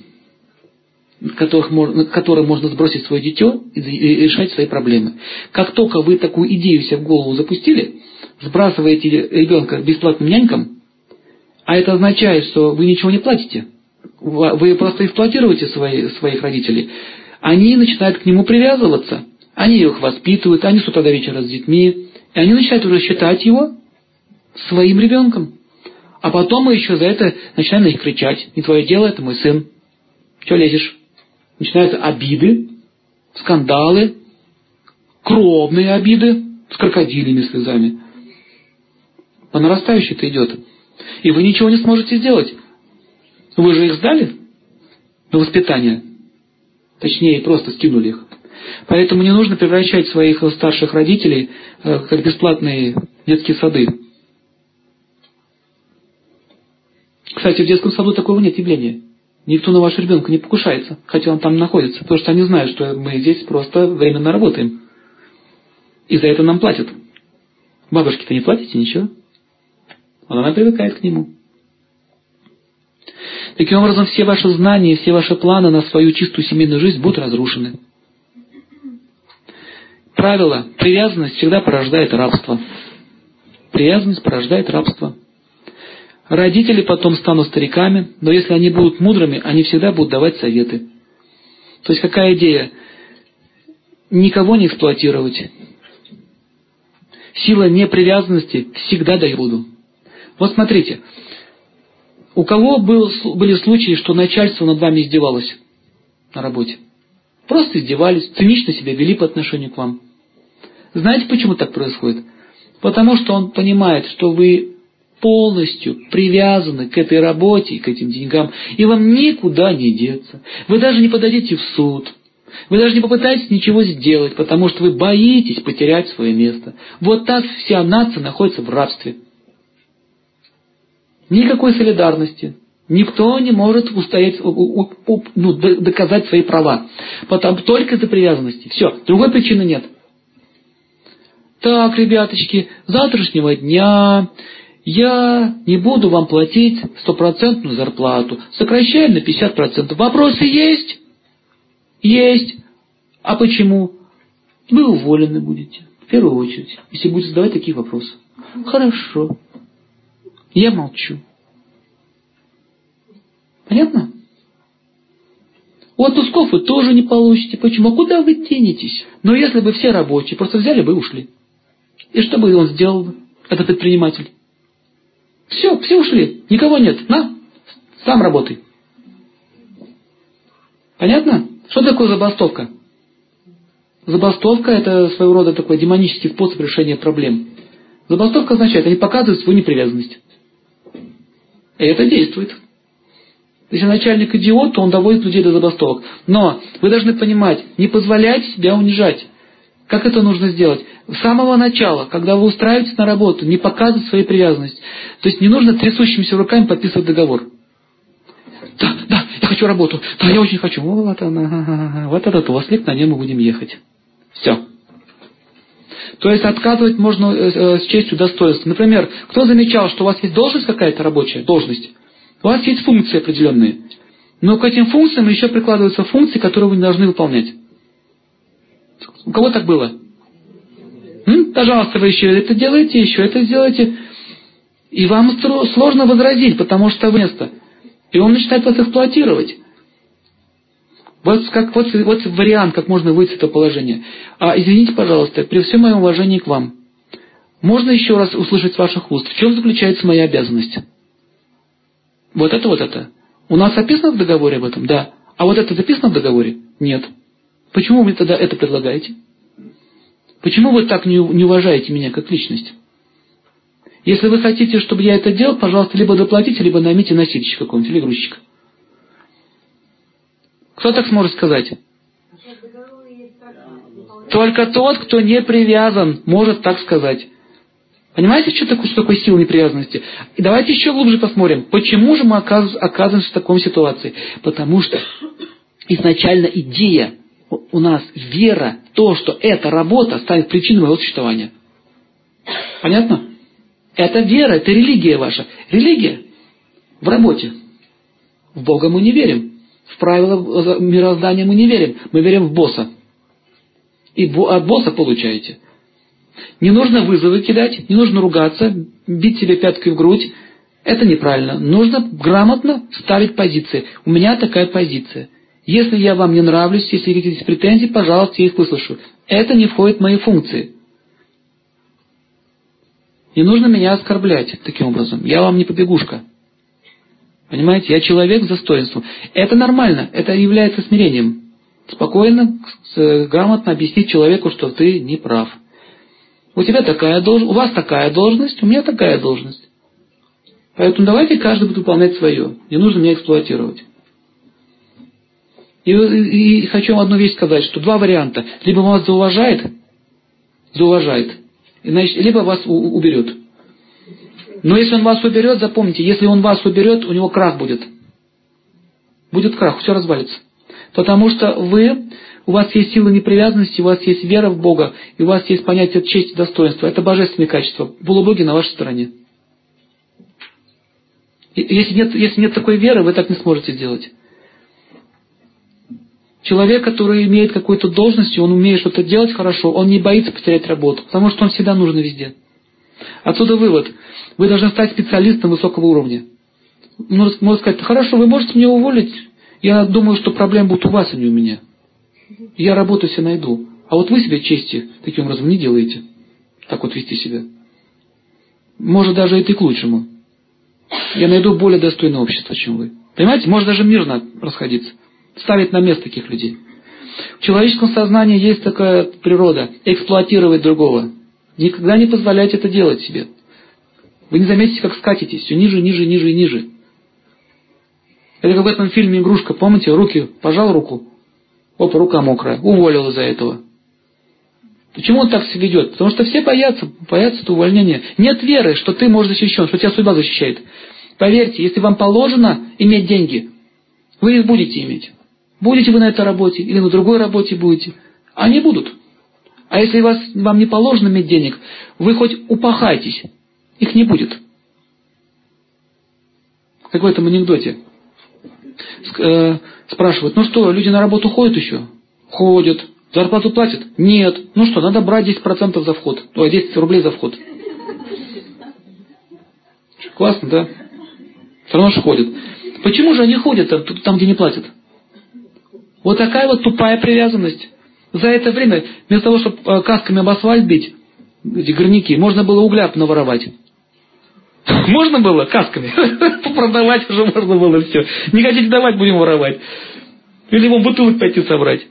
которых которым можно сбросить свое дитё и решать свои проблемы. Как только вы такую идею себе в голову запустили, сбрасываете ребенка бесплатным нянькам, а это означает, что вы ничего не платите. Вы просто эксплуатируете свои, своих родителей. Они начинают к нему привязываться. Они их воспитывают, они с утра до вечера с детьми. И они начинают уже считать его своим ребенком. А потом мы еще за это начинаем на них кричать. Не твое дело, это мой сын. Че лезешь? Начинаются обиды, скандалы, кровные обиды с крокодилями слезами. По нарастающей это идет. И вы ничего не сможете сделать. Вы же их сдали на воспитание. Точнее, просто скинули их. Поэтому не нужно превращать своих старших родителей э, как бесплатные детские сады. Кстати, в детском саду такого нет явления. Никто на вашего ребенка не покушается, хотя он там находится, потому что они знают, что мы здесь просто временно работаем. И за это нам платят. Бабушке-то не платите ничего. Она привыкает к нему. Таким образом, все ваши знания, все ваши планы на свою чистую семейную жизнь будут разрушены. Правило, привязанность всегда порождает рабство. Привязанность порождает рабство. Родители потом станут стариками, но если они будут мудрыми, они всегда будут давать советы. То есть какая идея? Никого не эксплуатировать. Сила непривязанности всегда дает буду. Вот смотрите, у кого был, были случаи, что начальство над вами издевалось на работе? Просто издевались, цинично себя вели по отношению к вам. Знаете, почему так происходит? Потому что он понимает, что вы полностью привязаны к этой работе, к этим деньгам, и вам никуда не деться. Вы даже не подадите в суд, вы даже не попытаетесь ничего сделать, потому что вы боитесь потерять свое место. Вот так вся нация находится в рабстве. Никакой солидарности. Никто не может устоять, ну, доказать свои права. Потому, только из-за привязанности. Все, другой причины нет. Так, ребяточки, завтрашнего дня я не буду вам платить стопроцентную зарплату. Сокращаем на 50%. Вопросы есть? Есть. А почему? Вы уволены будете, в первую очередь, если будете задавать такие вопросы. Хорошо. Я молчу. Понятно? Отпусков вы тоже не получите. Почему? А куда вы денетесь? Но если бы все рабочие просто взяли бы и ушли. И что бы он сделал, этот предприниматель? Все, все ушли. Никого нет. На, сам работай. Понятно? Что такое забастовка? Забастовка – это своего рода такой демонический способ решения проблем. Забастовка означает, они показывают свою непривязанность. И это действует. Если начальник идиот, то он доводит людей до забастовок. Но вы должны понимать, не позволяйте себя унижать. Как это нужно сделать? С самого начала, когда вы устраиваетесь на работу, не показывать своей привязанности. То есть не нужно трясущимися руками подписывать договор. Да, да, я хочу работу. Да, я очень хочу. Вот она, вот этот ослик, на нем мы будем ехать. Все. То есть отказывать можно э, э, с честью достоинством. Например, кто замечал, что у вас есть должность какая-то рабочая, должность, у вас есть функции определенные, но к этим функциям еще прикладываются функции, которые вы не должны выполнять. У кого так было? М? Пожалуйста, вы еще это делаете, еще это сделаете. И вам сложно возразить, потому что место. И он начинает вас эксплуатировать. Вот, как, вот, вот вариант, как можно выйти из этого положения. А, извините, пожалуйста, при всем моем уважении к вам, можно еще раз услышать ваших уст, в чем заключается моя обязанность? Вот это, вот это. У нас записано в договоре об этом? Да. А вот это записано в договоре? Нет. Почему вы тогда это предлагаете? Почему вы так не, уважаете меня как личность? Если вы хотите, чтобы я это делал, пожалуйста, либо доплатите, либо наймите носильщика какого-нибудь или грузчика. Кто так сможет сказать? Только тот, кто не привязан, может так сказать. Понимаете, что такое, что такое сила непривязанности? И давайте еще глубже посмотрим, почему же мы оказываемся в такой ситуации. Потому что изначально идея у нас, вера, то, что эта работа станет причиной моего существования. Понятно? Это вера, это религия ваша. Религия в работе. В Бога мы не верим. В правила мироздания мы не верим. Мы верим в босса. И от босса получаете. Не нужно вызовы кидать, не нужно ругаться, бить себе пяткой в грудь. Это неправильно. Нужно грамотно ставить позиции. У меня такая позиция. Если я вам не нравлюсь, если какие-то претензии, пожалуйста, я их выслушаю. Это не входит в мои функции. Не нужно меня оскорблять таким образом. Я вам не побегушка. Понимаете, я человек с достоинством. Это нормально, это является смирением. Спокойно, грамотно объяснить человеку, что ты не прав. У тебя такая должность, у вас такая должность, у меня такая должность. Поэтому давайте каждый будет выполнять свое. Не нужно меня эксплуатировать. И, и, и хочу вам одну вещь сказать, что два варианта. Либо вас зауважает, зауважает, иначе, либо вас у, уберет. Но если он вас уберет, запомните, если он вас уберет, у него крах будет. Будет крах, все развалится. Потому что вы, у вас есть сила непривязанности, у вас есть вера в Бога, и у вас есть понятие чести и достоинства. Это божественные качества. Полубоги на вашей стороне. Если нет, если нет такой веры, вы так не сможете сделать. Человек, который имеет какую-то должность, он умеет что-то делать хорошо, он не боится потерять работу, потому что он всегда нужен везде. Отсюда вывод. Вы должны стать специалистом высокого уровня. Можно сказать, хорошо, вы можете меня уволить, я думаю, что проблемы будут у вас, а не у меня. Я работу себе найду. А вот вы себе чести таким образом не делаете. Так вот вести себя. Может, даже это и к лучшему. Я найду более достойное общество, чем вы. Понимаете, может даже мирно расходиться ставить на место таких людей. В человеческом сознании есть такая природа – эксплуатировать другого. Никогда не позволять это делать себе. Вы не заметите, как скатитесь все ниже, ниже, ниже ниже. Это как в этом фильме «Игрушка», помните, руки, пожал руку, опа, рука мокрая, уволил из-за этого. Почему он так себя ведет? Потому что все боятся, боятся этого увольнения. Нет веры, что ты можешь защищен, что тебя судьба защищает. Поверьте, если вам положено иметь деньги, вы их будете иметь. Будете вы на этой работе или на другой работе будете. Они будут. А если вас, вам не положено иметь денег, вы хоть упахайтесь, их не будет. Как в этом анекдоте. Э, спрашивают, ну что, люди на работу ходят еще? Ходят. Зарплату платят? Нет. Ну что, надо брать 10% за вход. Ой, 10 рублей за вход. Классно, да? Все равно же ходят. Почему же они ходят там, где не платят? Вот такая вот тупая привязанность. За это время, вместо того, чтобы э, касками об асфальт бить, эти горняки, можно было угля наворовать. *laughs* Можно было касками? *laughs* Продавать уже можно было все. Не хотите давать, будем воровать. Или вам бутылок пойти собрать.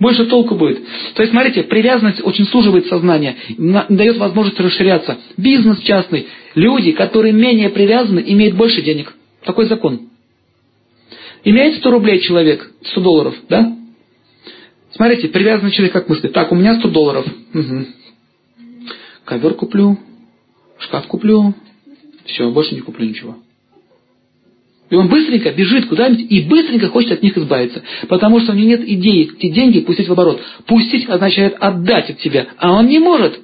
Больше толку будет. То есть, смотрите, привязанность очень суживает сознание, дает возможность расширяться. Бизнес частный. Люди, которые менее привязаны, имеют больше денег. Такой закон. Имеет 100 рублей человек, 100 долларов, да? Смотрите, привязанный человек как мыслит. Так, у меня 100 долларов. Угу. Ковер куплю, шкаф куплю. Все, больше не куплю ничего. И он быстренько бежит куда-нибудь и быстренько хочет от них избавиться. Потому что у него нет идеи эти деньги пустить в оборот. Пустить означает отдать от тебя. А он не может.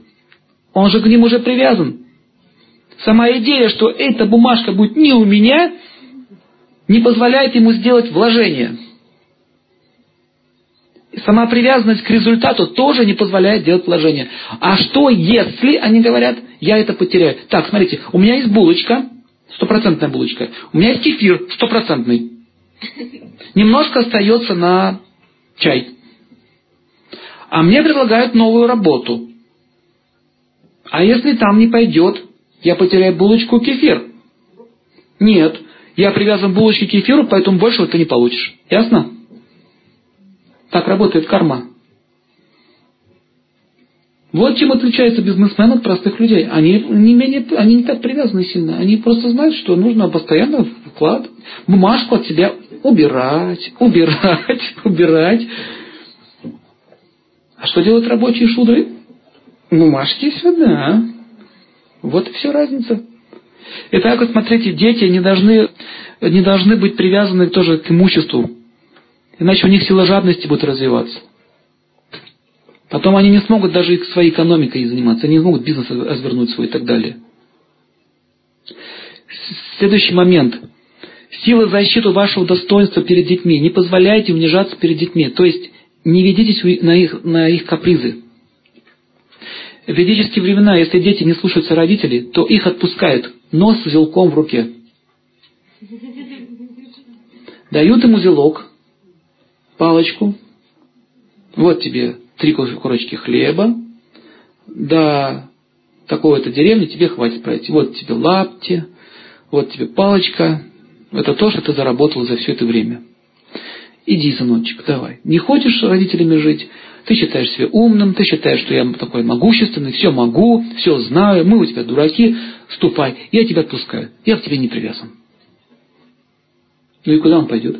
Он же к ним уже привязан. Сама идея, что эта бумажка будет не у меня, не позволяет ему сделать вложение. Сама привязанность к результату тоже не позволяет делать вложение. А что если, они говорят, я это потеряю? Так, смотрите, у меня есть булочка, стопроцентная булочка. У меня есть кефир, стопроцентный. Немножко остается на чай. А мне предлагают новую работу. А если там не пойдет, я потеряю булочку кефир? Нет. Я привязан булочки к кефиру, поэтому большего ты не получишь. Ясно? Так работает карма. Вот чем отличается бизнесмен от простых людей. Они не, менее, они не так привязаны сильно. Они просто знают, что нужно постоянно вклад, бумажку от себя убирать, убирать, *laughs* убирать. А что делают рабочие шудры? Бумажки сюда. Вот и вся разница. Итак, вот смотрите, дети не должны, не должны быть привязаны тоже к имуществу. Иначе у них сила жадности будет развиваться. Потом они не смогут даже своей экономикой заниматься, они не смогут бизнес развернуть свой и так далее. Следующий момент. Сила защиты вашего достоинства перед детьми. Не позволяйте унижаться перед детьми. То есть не ведитесь на их, на их капризы. В ведические времена, если дети не слушаются родителей, то их отпускают нос с узелком в руке. Дают ему узелок, палочку, вот тебе три курочки хлеба, до такой-то деревни тебе хватит пройти. Вот тебе лапти, вот тебе палочка. Это то, что ты заработал за все это время. Иди, сыночек, давай. Не хочешь с родителями жить? Ты считаешь себя умным, ты считаешь, что я такой могущественный, все могу, все знаю, мы у тебя дураки, ступай, я тебя отпускаю, я к тебе не привязан. Ну и куда он пойдет?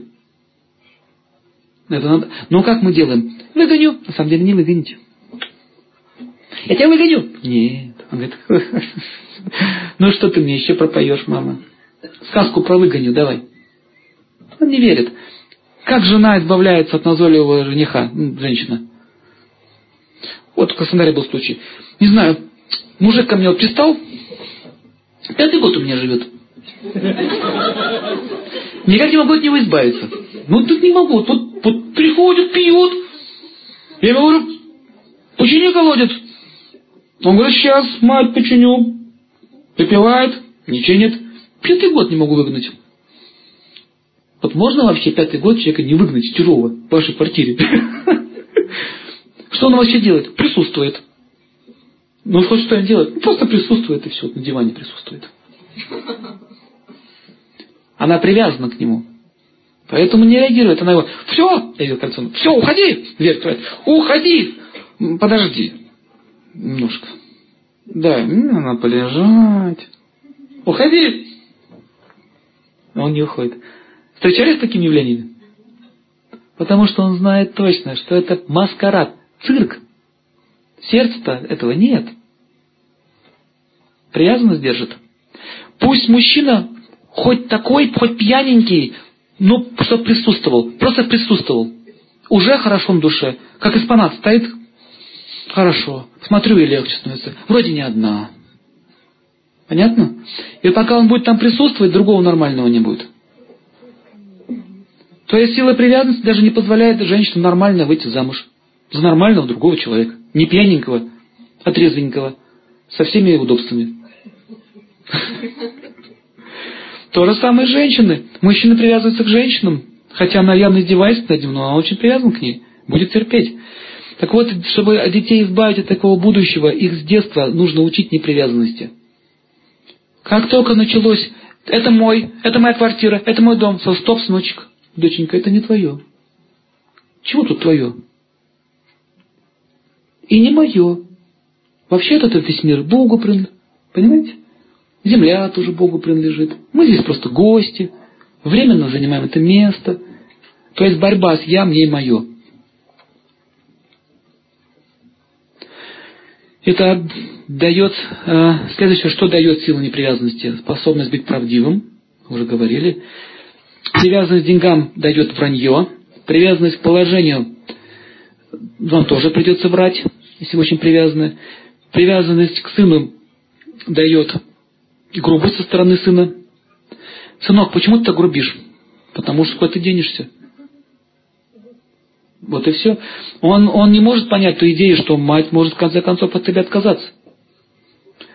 Это надо. Но как мы делаем? Выгоню. На самом деле не выгоните. Я тебя выгоню. Нет. Он говорит, *laughs* ну что ты мне еще пропоешь, мама? Сказку про выгоню давай. Он не верит. Как жена избавляется от назойливого жениха, женщина? Вот в Краснодаре был случай. Не знаю, мужик ко мне вот пристал, пятый год у меня живет. Никак не могу от него избавиться. Ну, тут не могу. Тут вот приходит, пьет. Я ему говорю, почини колодец. Он говорит, сейчас, мать, починю. Выпивает, не чинит. Пятый год не могу выгнать. Вот можно вообще пятый год человека не выгнать чужого в вашей квартире? *laughs* Что он вообще делает? Присутствует. Ну, хоть что он делает? Просто присутствует и все, на диване присутствует. Она привязана к нему. Поэтому не реагирует. Она его, все, я кольцо, все, уходи, дверь открывает, уходи, подожди, немножко. Да, надо полежать. Уходи. он не уходит. Встречались с такими явлениями? Потому что он знает точно, что это маскарад, цирк. Сердца-то этого нет. Привязанность держит. Пусть мужчина хоть такой, хоть пьяненький, но что присутствовал, просто присутствовал. Уже хорошо на душе. Как экспонат стоит, хорошо. Смотрю и легче становится. Вроде не одна. Понятно? И пока он будет там присутствовать, другого нормального не будет. То есть сила привязанности даже не позволяет женщине нормально выйти замуж. За нормального другого человека. Не пьяненького, а трезвенького. Со всеми удобствами. *laughs* То же самое с женщиной. Мужчина привязывается к женщинам, хотя она явно издевается над ним, но она очень привязана к ней, будет терпеть. Так вот, чтобы детей избавить от такого будущего, их с детства нужно учить непривязанности. Как только началось, это мой, это моя квартира, это мой дом, со стоп, сыночек, доченька, это не твое. Чего тут твое? И не мое. Вообще-то это весь мир Богу принадлежит. Понимаете? Земля тоже Богу принадлежит. Мы здесь просто гости. Временно занимаем это место. То есть борьба с я, мне и мое. Это дает, э, следующее, что дает силу непривязанности? Способность быть правдивым, уже говорили. Привязанность к деньгам дает вранье. Привязанность к положению вам тоже придется врать, если очень привязаны. Привязанность к сыну дает грубость со стороны сына. Сынок, почему ты так грубишь? Потому что куда ты денешься? Вот и все. Он, он не может понять ту идею, что мать может в конце концов от тебя отказаться.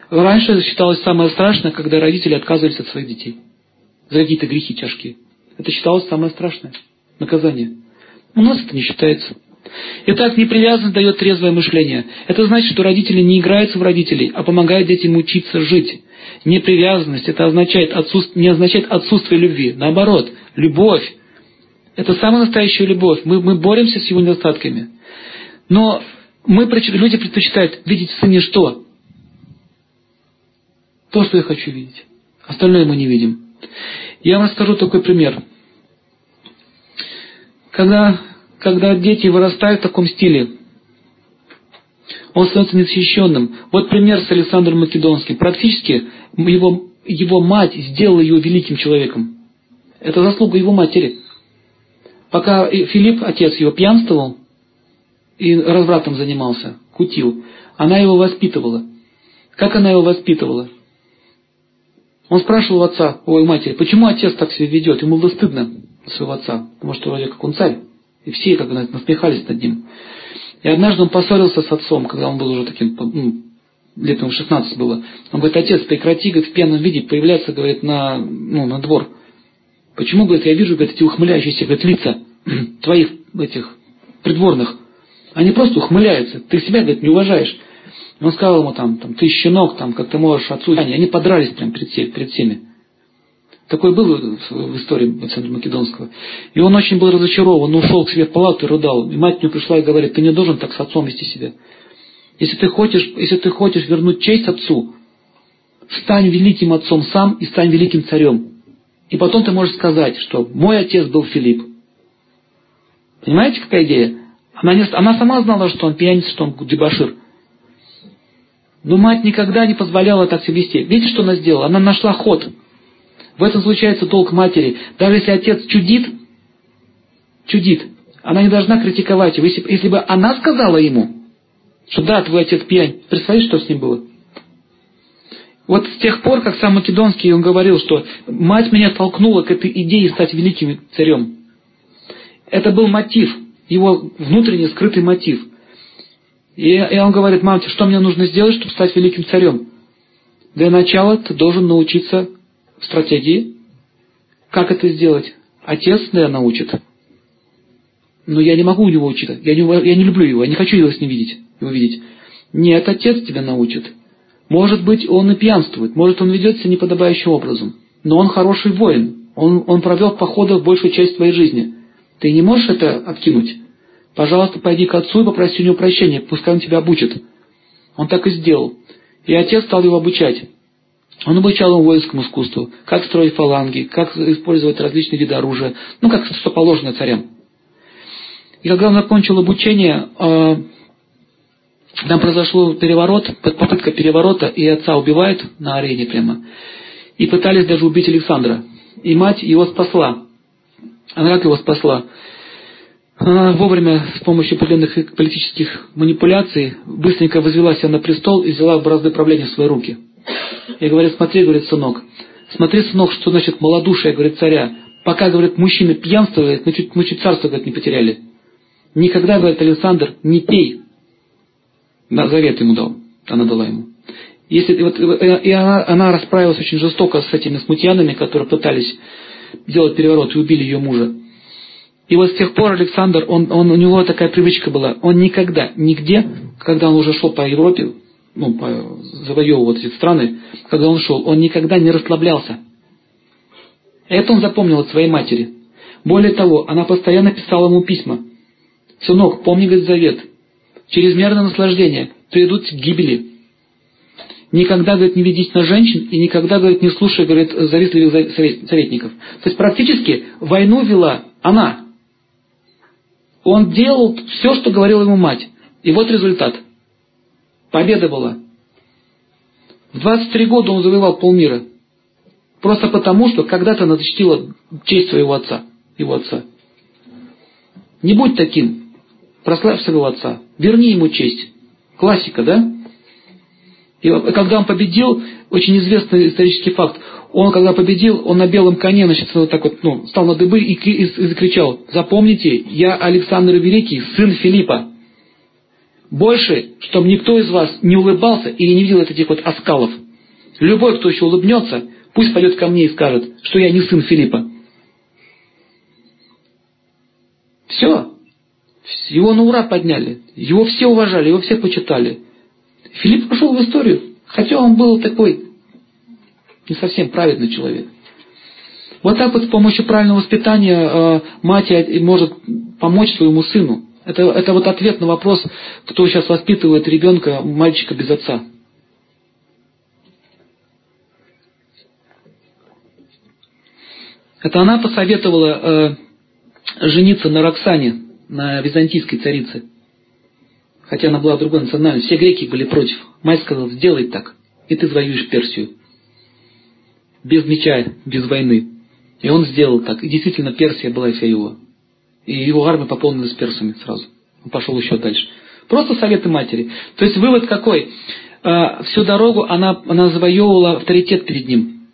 Раньше считалось самое страшное, когда родители отказывались от своих детей. За какие-то грехи тяжкие. Это считалось самое страшное наказание. У нас это не считается. Итак, непривязанность дает трезвое мышление. Это значит, что родители не играются в родителей, а помогают детям учиться жить. Непривязанность это означает отсутств... не означает отсутствие любви. Наоборот, любовь. Это самая настоящая любовь. Мы, мы боремся с его недостатками. Но мы, люди предпочитают видеть в сыне что? То, что я хочу видеть. Остальное мы не видим. Я вам расскажу такой пример. Когда когда дети вырастают в таком стиле, он становится незащищенным. Вот пример с Александром Македонским. Практически его, его мать сделала его великим человеком. Это заслуга его матери. Пока Филипп, отец его, пьянствовал и развратом занимался, кутил, она его воспитывала. Как она его воспитывала? Он спрашивал отца, ой, матери, почему отец так себя ведет? Ему было стыдно своего отца, потому что вроде как он царь. И все как бы насмехались над ним. И однажды он поссорился с отцом, когда он был уже таким ну, лет ему 16 было. Он говорит, отец, прекрати, говорит, в пьяном виде появляться, говорит, на, ну, на двор. Почему, говорит, я вижу, говорит, эти ухмыляющиеся, говорит, лица *clears throat* твоих этих придворных. Они просто ухмыляются. Ты себя, говорит, не уважаешь. Он сказал ему там, там ты щенок, там, как ты можешь отцу. Они подрались прям перед, перед всеми. Такой был в истории Александра Македонского. И он очень был разочарован, ушел к себе в палату и рыдал. И мать к нему пришла и говорит, ты не должен так с отцом вести себя. Если ты хочешь, если ты хочешь вернуть честь отцу, стань великим отцом сам и стань великим царем. И потом ты можешь сказать, что мой отец был Филипп. Понимаете, какая идея? Она, не, она сама знала, что он пьяница, что он дебашир. Но мать никогда не позволяла так себя вести. Видите, что она сделала? Она нашла ход. В этом случается долг матери. Даже если отец чудит, чудит, она не должна критиковать его. Если, если бы она сказала ему, что да, твой отец пьянь, представляешь, что с ним было? Вот с тех пор, как сам Македонский, он говорил, что мать меня толкнула к этой идее стать великим царем. Это был мотив, его внутренний скрытый мотив. И, и он говорит, мамте, что мне нужно сделать, чтобы стать великим царем? Для начала ты должен научиться стратегии. Как это сделать? Отец, да, научит. Но я не могу у него учиться. Я не, я не люблю его, я не хочу его с ним видеть, его видеть. Нет, отец тебя научит. Может быть, он и пьянствует, может, он ведет себя неподобающим образом. Но он хороший воин. Он, он провел в походах большую часть твоей жизни. Ты не можешь это откинуть? Пожалуйста, пойди к отцу и попроси у него прощения, пускай он тебя обучит. Он так и сделал. И отец стал его обучать. Он обучал его воинскому искусству, как строить фаланги, как использовать различные виды оружия, ну, как что положено царям. И когда он закончил обучение, э, там произошел переворот, попытка переворота, и отца убивают на арене прямо. И пытались даже убить Александра. И мать его спасла. Она как его спасла? Она вовремя с помощью определенных политических манипуляций быстренько возвела себя на престол и взяла бразды правления в свои руки. И говорит, смотри, говорит, сынок, смотри, сынок, что значит малодушие, говорит, царя. Пока, говорит, мужчина пьянствует, мы чуть, мы чуть царство, говорит, не потеряли. Никогда, говорит Александр, не пей. На завет ему дал, она дала ему. Если, вот, и она, она расправилась очень жестоко с этими смутьянами, которые пытались сделать переворот и убили ее мужа. И вот с тех пор Александр, он, он, у него такая привычка была, он никогда, нигде, когда он уже шел по Европе, ну, по, завоевывать эти страны, когда он шел, он никогда не расслаблялся. Это он запомнил от своей матери. Более того, она постоянно писала ему письма. «Сынок, помни, говорит, завет. Чрезмерное наслаждение приведут к гибели. Никогда, говорит, не ведись на женщин и никогда, говорит, не слушай, говорит, завистливых советников». То есть практически войну вела она. Он делал все, что говорила ему мать. И вот результат. Победа была. В 23 года он завоевал полмира. Просто потому, что когда-то она защитила честь своего отца, его отца. Не будь таким. Прославь своего отца. Верни ему честь. Классика, да? И когда он победил, очень известный исторический факт, он, когда победил, он на белом коне, значит, вот так вот, ну, стал на дыбы и, и, и закричал, запомните, я Александр Великий, сын Филиппа. Больше, чтобы никто из вас не улыбался и не видел этих вот оскалов. Любой, кто еще улыбнется, пусть пойдет ко мне и скажет, что я не сын Филиппа. Все. Его на ура подняли. Его все уважали, его все почитали. Филипп пошел в историю, хотя он был такой не совсем праведный человек. Вот так вот с помощью правильного воспитания э, мать может помочь своему сыну. Это, это вот ответ на вопрос, кто сейчас воспитывает ребенка, мальчика без отца. Это она посоветовала э, жениться на Роксане, на византийской царице. Хотя она была другой национальности. Все греки были против. Мать сказала, сделай так, и ты завоюешь Персию без меча, без войны. И он сделал так. И действительно, Персия была вся его. И его армия пополнилась персами сразу. Он пошел еще дальше. Просто советы матери. То есть вывод какой? А, всю дорогу она, она завоевывала авторитет перед ним.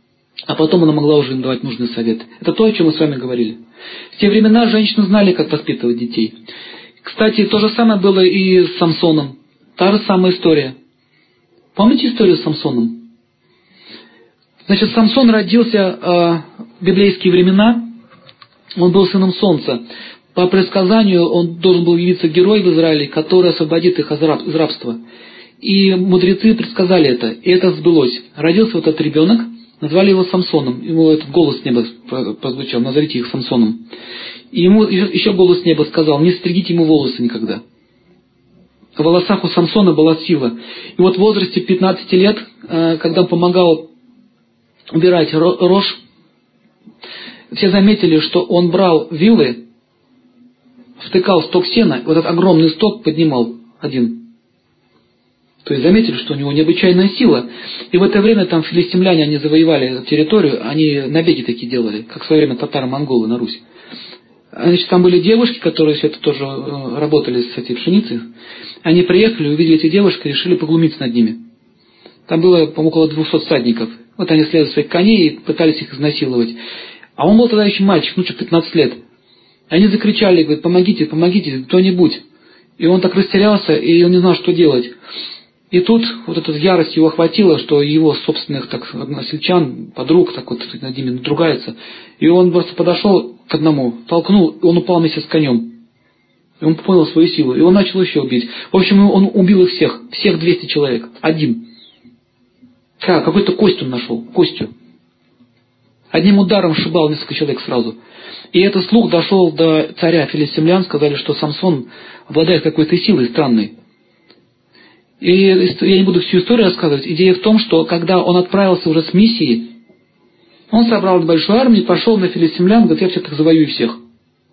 А потом она могла уже им давать нужный совет. Это то, о чем мы с вами говорили. В те времена женщины знали, как воспитывать детей. Кстати, то же самое было и с Самсоном. Та же самая история. Помните историю с Самсоном? Значит, Самсон родился э, в библейские времена, он был сыном солнца. По предсказанию он должен был явиться герой в Израиле, который освободит их из рабства. И мудрецы предсказали это, и это сбылось. Родился вот этот ребенок, назвали его Самсоном. Ему этот голос неба прозвучал, назовите их Самсоном. И ему еще голос неба сказал, не стригите ему волосы никогда. В волосах у Самсона была сила. И вот в возрасте 15 лет, э, когда он помогал убирать рожь, все заметили, что он брал вилы, втыкал сток сена, вот этот огромный сток поднимал один. То есть заметили, что у него необычайная сила. И в это время там филистимляне, они завоевали территорию, они набеги такие делали, как в свое время татаро-монголы на Русь. Значит, там были девушки, которые все это тоже э, работали с этой пшеницей. Они приехали, увидели эти девушки, решили поглумиться над ними. Там было, по-моему, около 200 всадников. Вот они слезли своих коней и пытались их изнасиловать. А он был тогда еще мальчик, ну что, 15 лет. Они закричали, говорят, помогите, помогите, кто-нибудь. И он так растерялся, и он не знал, что делать. И тут вот эта ярость его охватила, что его собственных так, односельчан, подруг так вот над ними надругается. И он просто подошел к одному, толкнул, и он упал вместе с конем. И он понял свою силу. И он начал еще убить. В общем, он убил их всех. Всех 200 человек. Один. Да, какой-то кость он нашел. Костью. Одним ударом шибал несколько человек сразу. И этот слух дошел до царя филистимлян. Сказали, что Самсон обладает какой-то силой странной. И я не буду всю историю рассказывать. Идея в том, что когда он отправился уже с миссией, он собрал большую армию, пошел на филистимлян, говорит, я все-таки завоюю всех.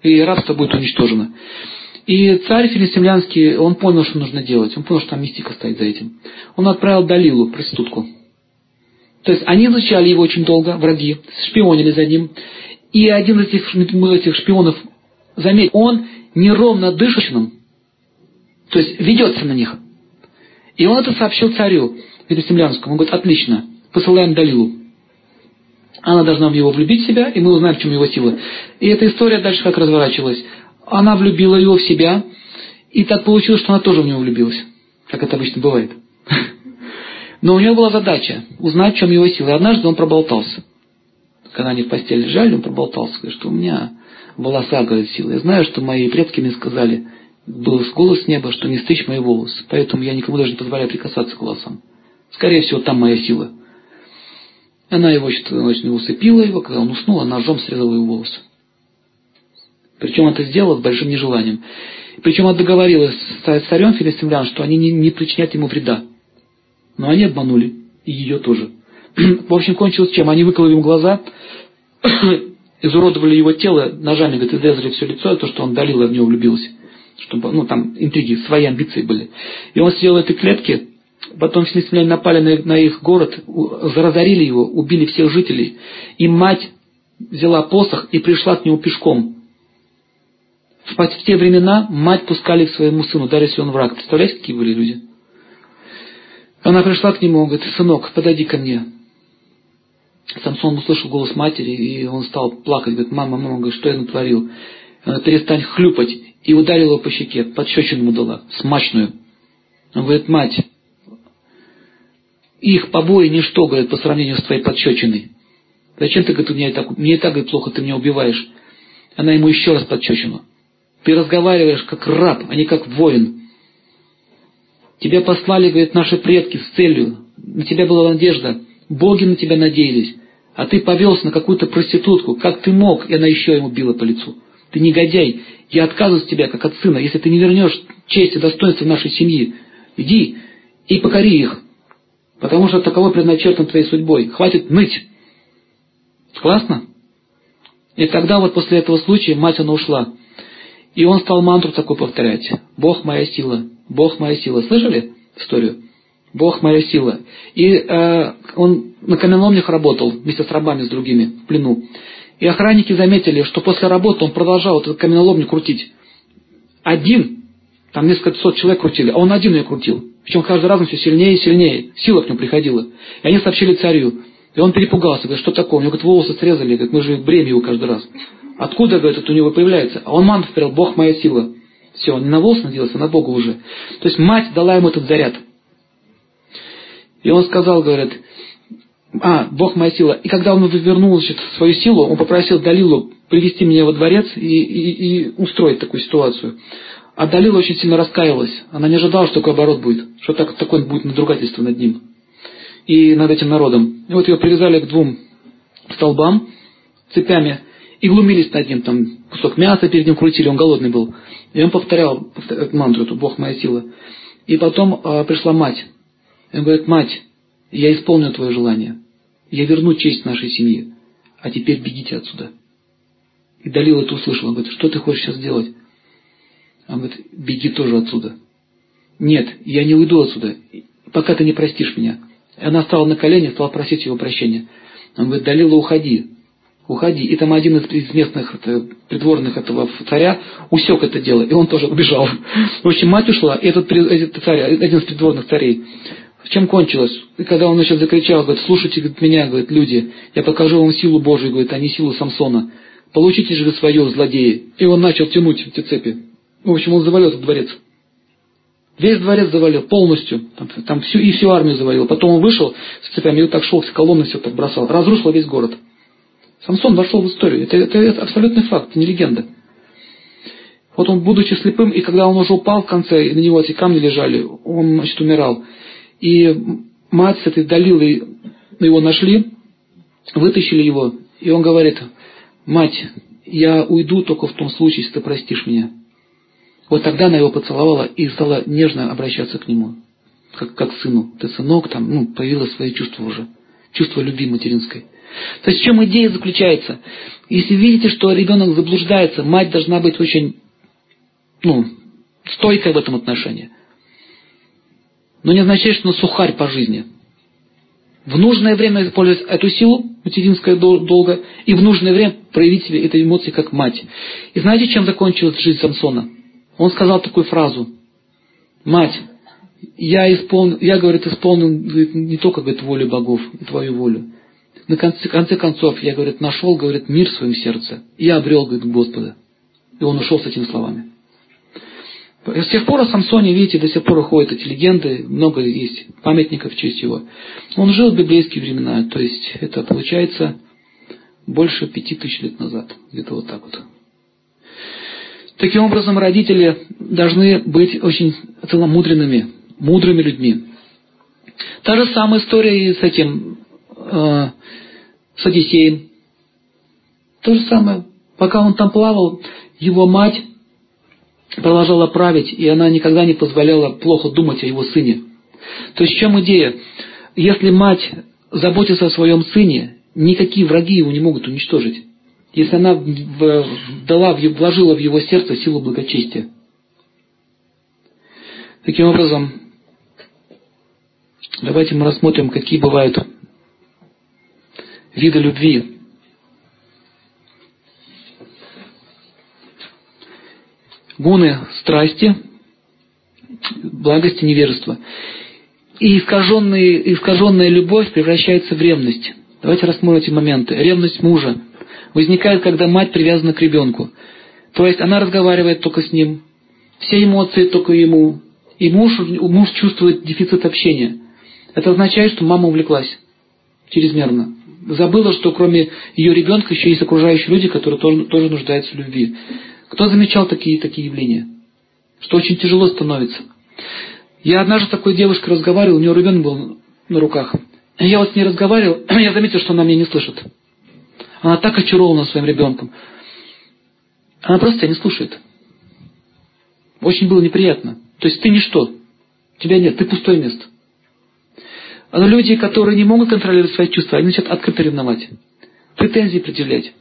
И рабство будет уничтожено. И царь филистимлянский, он понял, что нужно делать. Он понял, что там мистика стоит за этим. Он отправил Далилу, проститутку. То есть они изучали его очень долго, враги, шпионили за ним. И один из этих, этих шпионов, заметил, он неровно дышащим, то есть ведется на них. И он это сообщил царю Филистимлянскому. Он говорит, отлично, посылаем Далилу. Она должна в него влюбить себя, и мы узнаем, в чем его сила. И эта история дальше как разворачивалась. Она влюбила его в себя, и так получилось, что она тоже в него влюбилась. Как это обычно бывает. *laughs* Но у него была задача узнать, в чем его сила. И однажды он проболтался. Когда они в постели лежали, он проболтался. Что у меня волоса, говорит, сила. Я знаю, что мои предки мне сказали, был голос неба, что не стычь мои волосы. Поэтому я никому даже не позволяю прикасаться к волосам. Скорее всего, там моя сила. Она его очень усыпила его, когда он уснул, она ножом срезала его волосы. Причем это сделала с большим нежеланием. Причем она договорилась с царем филистимлян, что они не, не причинят ему вреда. Но они обманули. И ее тоже. *clears throat* В общем, кончилось чем? Они выкололи ему глаза, *coughs* изуродовали его тело ножами, говорит, изрезали все лицо, то, что он долила в него влюбился чтобы, ну, там интриги, свои амбиции были. И он сидел в этой клетке, потом филистимляне напали на, на их город, разорили его, убили всех жителей. И мать взяла посох и пришла к нему пешком. В, в те времена мать пускали к своему сыну, даже если он враг. Представляете, какие были люди? Она пришла к нему, говорит, сынок, подойди ко мне. Самсон услышал голос матери, и он стал плакать, говорит, мама, мама, говорит, что я натворил? Она, перестань хлюпать и ударила его по щеке, подщечину ему дала, смачную. Он говорит, мать, их побои ничто, говорит, по сравнению с твоей подщечиной. Зачем ты, говорит, меня так, мне так, говорит, плохо, ты меня убиваешь. Она ему еще раз подщечину. Ты разговариваешь как раб, а не как воин. Тебя послали, говорит, наши предки с целью. На тебя была надежда. Боги на тебя надеялись. А ты повелся на какую-то проститутку. Как ты мог? И она еще ему била по лицу. Ты негодяй. Я отказываюсь от тебя, как от сына, если ты не вернешь честь и достоинство нашей семьи. Иди и покори их, потому что таково предначертано твоей судьбой. Хватит ныть. Классно? И тогда вот после этого случая мать она ушла. И он стал мантру такой повторять. Бог моя сила, Бог моя сила. Слышали историю? Бог моя сила. И э, он на каменоломнях работал вместе с рабами, с другими, в плену. И охранники заметили, что после работы он продолжал эту каменоломню крутить. Один, там несколько сот человек крутили, а он один ее крутил. Причем каждый раз он все сильнее и сильнее. Сила к нему приходила. И они сообщили царю. И он перепугался, говорит, что такое? У него, говорит, волосы срезали, говорит, мы же бремя его каждый раз. Откуда, говорит, это у него появляется? А он манту Бог моя сила. Все, он не на волос надеялся, а на Бога уже. То есть мать дала ему этот заряд. И он сказал, говорит, а, Бог моя сила. И когда он вернул значит, свою силу, он попросил Далилу привести меня во дворец и, и, и устроить такую ситуацию. А Далила очень сильно раскаялась. Она не ожидала, что такой оборот будет, что так, такое будет надругательство над ним и над этим народом. И вот ее привязали к двум столбам цепями и глумились над ним, там кусок мяса перед ним крутили, он голодный был. И он повторял, повторял мантру эту, Бог моя сила. И потом э, пришла мать. Он говорит, мать, я исполню твое желание. Я верну честь нашей семьи. А теперь бегите отсюда. И Далил это услышал. Он говорит, что ты хочешь сейчас делать? Он говорит, беги тоже отсюда. Нет, я не уйду отсюда, пока ты не простишь меня. И она стала на колени, стала просить его прощения. Он говорит, Далила, уходи, уходи. И там один из местных это, придворных этого царя усек это дело, и он тоже убежал. В общем, мать ушла, и этот, этот царь, один из придворных царей, чем кончилось? И когда он значит, закричал, говорит, слушайте говорит, меня, говорит, люди, я покажу вам силу Божию, говорит, а не силу Самсона. Получите же вы свое, злодеи. И он начал тянуть эти цепи. В общем, он завалил этот дворец. Весь дворец завалил полностью. Там, там всю, и всю армию завалил. Потом он вышел с цепями и вот так шел, с колонны все так бросал. Разрушил весь город. Самсон вошел в историю. Это, это, это абсолютный факт, не легенда. Вот он, будучи слепым, и когда он уже упал в конце, и на него эти камни лежали, он, значит, умирал. И мать с этой Далилой его нашли, вытащили его, и он говорит, мать, я уйду только в том случае, если ты простишь меня. Вот тогда она его поцеловала и стала нежно обращаться к нему, как, как к сыну. Ты сынок, там, ну, появилось свои чувства уже, чувство любви материнской. То есть в чем идея заключается? Если видите, что ребенок заблуждается, мать должна быть очень, ну, стойкой в этом отношении но не означает, что она сухарь по жизни. В нужное время использовать эту силу, материнское долго, и в нужное время проявить себе этой эмоции как мать. И знаете, чем закончилась жизнь Самсона? Он сказал такую фразу. Мать, я, исполнил, я говорит, исполнил говорит, не только говорит, волю богов, твою волю. На конце, конце концов, я, говорит, нашел, говорит, мир в своем сердце. И я обрел, говорит, Господа. И он ушел с этими словами. С тех пор о Самсоне, видите, до сих пор ходят эти легенды, много есть памятников в честь его. Он жил в библейские времена, то есть это получается больше пяти тысяч лет назад, где-то вот так вот. Таким образом, родители должны быть очень целомудренными, мудрыми людьми. Та же самая история и с этим, э, с Одиссеем. То же самое. Пока он там плавал, его мать продолжала править, и она никогда не позволяла плохо думать о его сыне. То есть в чем идея? Если мать заботится о своем сыне, никакие враги его не могут уничтожить. Если она дала, вложила в его сердце силу благочестия. Таким образом, давайте мы рассмотрим, какие бывают виды любви. Гуны страсти, благости, невежества. И искаженная, искаженная любовь превращается в ревность. Давайте рассмотрим эти моменты. Ревность мужа возникает, когда мать привязана к ребенку. То есть она разговаривает только с ним, все эмоции только ему, и муж, муж чувствует дефицит общения. Это означает, что мама увлеклась чрезмерно. Забыла, что кроме ее ребенка еще есть окружающие люди, которые тоже, тоже нуждаются в любви. Кто замечал такие, такие явления? Что очень тяжело становится. Я однажды с такой девушкой разговаривал, у нее ребенок был на руках. Я вот с ней разговаривал, *clears throat* я заметил, что она меня не слышит. Она так очарована своим ребенком. Она просто тебя не слушает. Очень было неприятно. То есть ты ничто. Тебя нет, ты пустое место. Но люди, которые не могут контролировать свои чувства, они начинают открыто ревновать. Претензии предъявлять.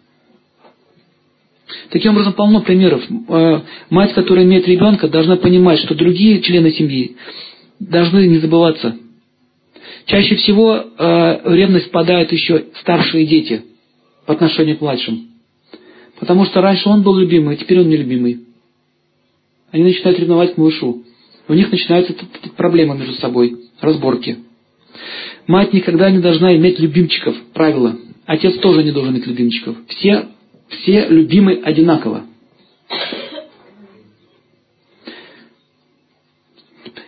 Таким образом, полно примеров. Э, мать, которая имеет ребенка, должна понимать, что другие члены семьи должны не забываться. Чаще всего э, в ревность впадают еще старшие дети по отношению к младшим. Потому что раньше он был любимый, а теперь он нелюбимый. Они начинают ревновать к малышу. У них начинаются проблемы между собой, разборки. Мать никогда не должна иметь любимчиков, правило. Отец тоже не должен иметь любимчиков. Все все любимы одинаково.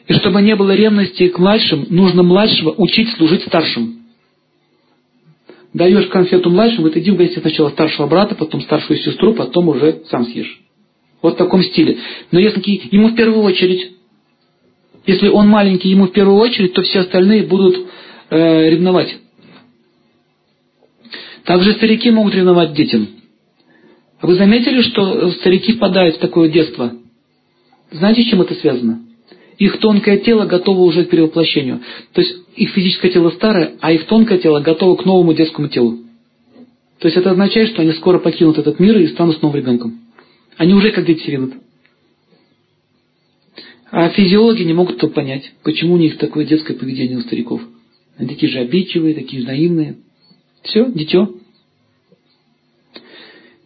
И чтобы не было ревности к младшим, нужно младшего учить служить старшим. Даешь конфету младшему, вот иди угости сначала старшего брата, потом старшую сестру, потом уже сам съешь. Вот в таком стиле. Но если ему в первую очередь, если он маленький, ему в первую очередь, то все остальные будут э, ревновать. Также старики могут ревновать детям. Вы заметили, что старики впадают в такое детство? Знаете, с чем это связано? Их тонкое тело готово уже к перевоплощению. То есть их физическое тело старое, а их тонкое тело готово к новому детскому телу. То есть это означает, что они скоро покинут этот мир и станут снова ребенком. Они уже как дети ведут. А физиологи не могут это понять, почему у них такое детское поведение у стариков. Они такие же обидчивые, такие же наивные. Все, дитё.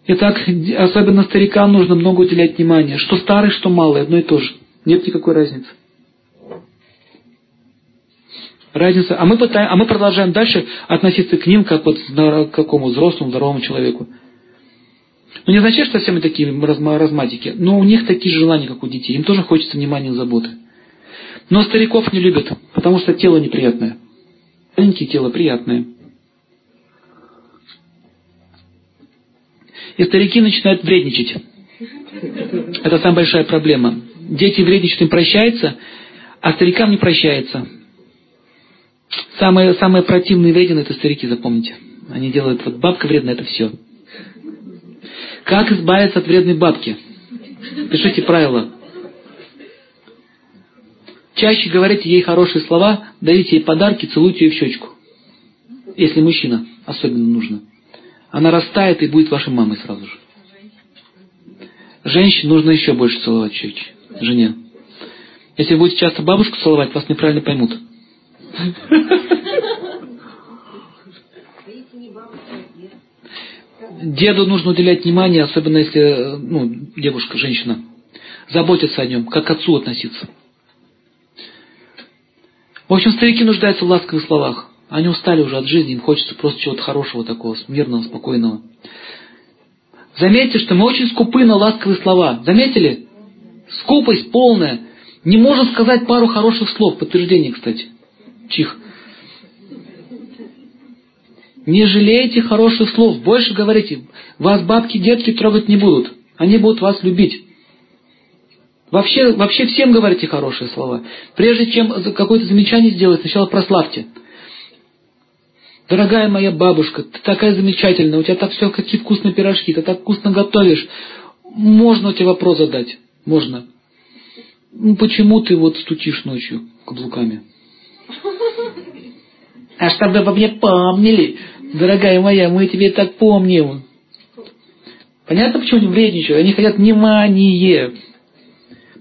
Итак, особенно старикам нужно много уделять внимания. Что старый, что малый, одно и то же. Нет никакой разницы. Разница. А мы, пытаем, а мы продолжаем дальше относиться к ним как вот к какому взрослому, здоровому человеку. Ну, не означает, что все мы такие разматики, но у них такие же желания, как у детей. Им тоже хочется внимания и заботы. Но стариков не любят, потому что тело неприятное. Маленькие тело приятное. И старики начинают вредничать. Это самая большая проблема. Дети вредничают, им прощается, а старикам не прощается. Самые, самые противные вредины это старики, запомните. Они делают, вот бабка вредная, это все. Как избавиться от вредной бабки? Пишите правила. Чаще говорите ей хорошие слова, дарите ей подарки, целуйте ее в щечку. Если мужчина особенно нужно. Она растает и будет вашей мамой сразу же. Женщин нужно еще больше целовать щеки. Жене. Если будете часто бабушку целовать, вас неправильно поймут. Деду нужно уделять внимание, особенно если ну, девушка, женщина, заботиться о нем, как к отцу относиться. В общем, старики нуждаются в ласковых словах. Они устали уже от жизни, им хочется просто чего-то хорошего такого, мирного, спокойного. Заметьте, что мы очень скупы на ласковые слова. Заметили? Скупость полная. Не можем сказать пару хороших слов. Подтверждение, кстати. Чих. Не жалейте хороших слов. Больше говорите. Вас бабки, детки трогать не будут. Они будут вас любить. Вообще, вообще всем говорите хорошие слова. Прежде чем какое-то замечание сделать, сначала прославьте. Дорогая моя бабушка, ты такая замечательная, у тебя так все, какие вкусные пирожки, ты так вкусно готовишь. Можно у тебя вопрос задать? Можно. Ну, почему ты вот стучишь ночью каблуками? А чтобы обо мне помнили, дорогая моя, мы тебе так помним. Понятно, почему они вредничают? Они хотят внимание.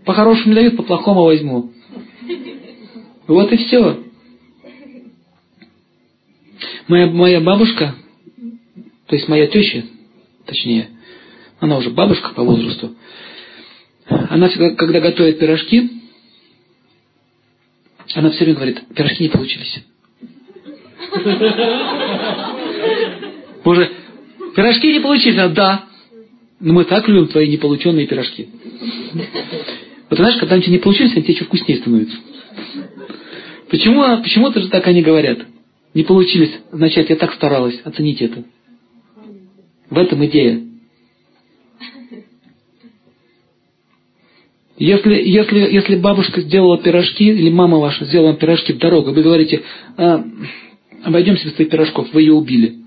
По-хорошему не дают, по-плохому возьму. Вот и все. Моя, моя бабушка, то есть моя теща, точнее, она уже бабушка по возрасту, она всегда, когда готовит пирожки, она все время говорит, пирожки не получились. Боже, пирожки не получились, а да. Но мы так любим твои неполученные пирожки. Вот знаешь, когда они не получились, они тебе еще вкуснее становятся. Почему, почему-то же так они говорят. Не получились, значит, я так старалась. Оцените это. В этом идея. Если, если, если бабушка сделала пирожки, или мама ваша сделала пирожки в дорогу, вы говорите, а, обойдемся без твоих пирожков, вы ее убили.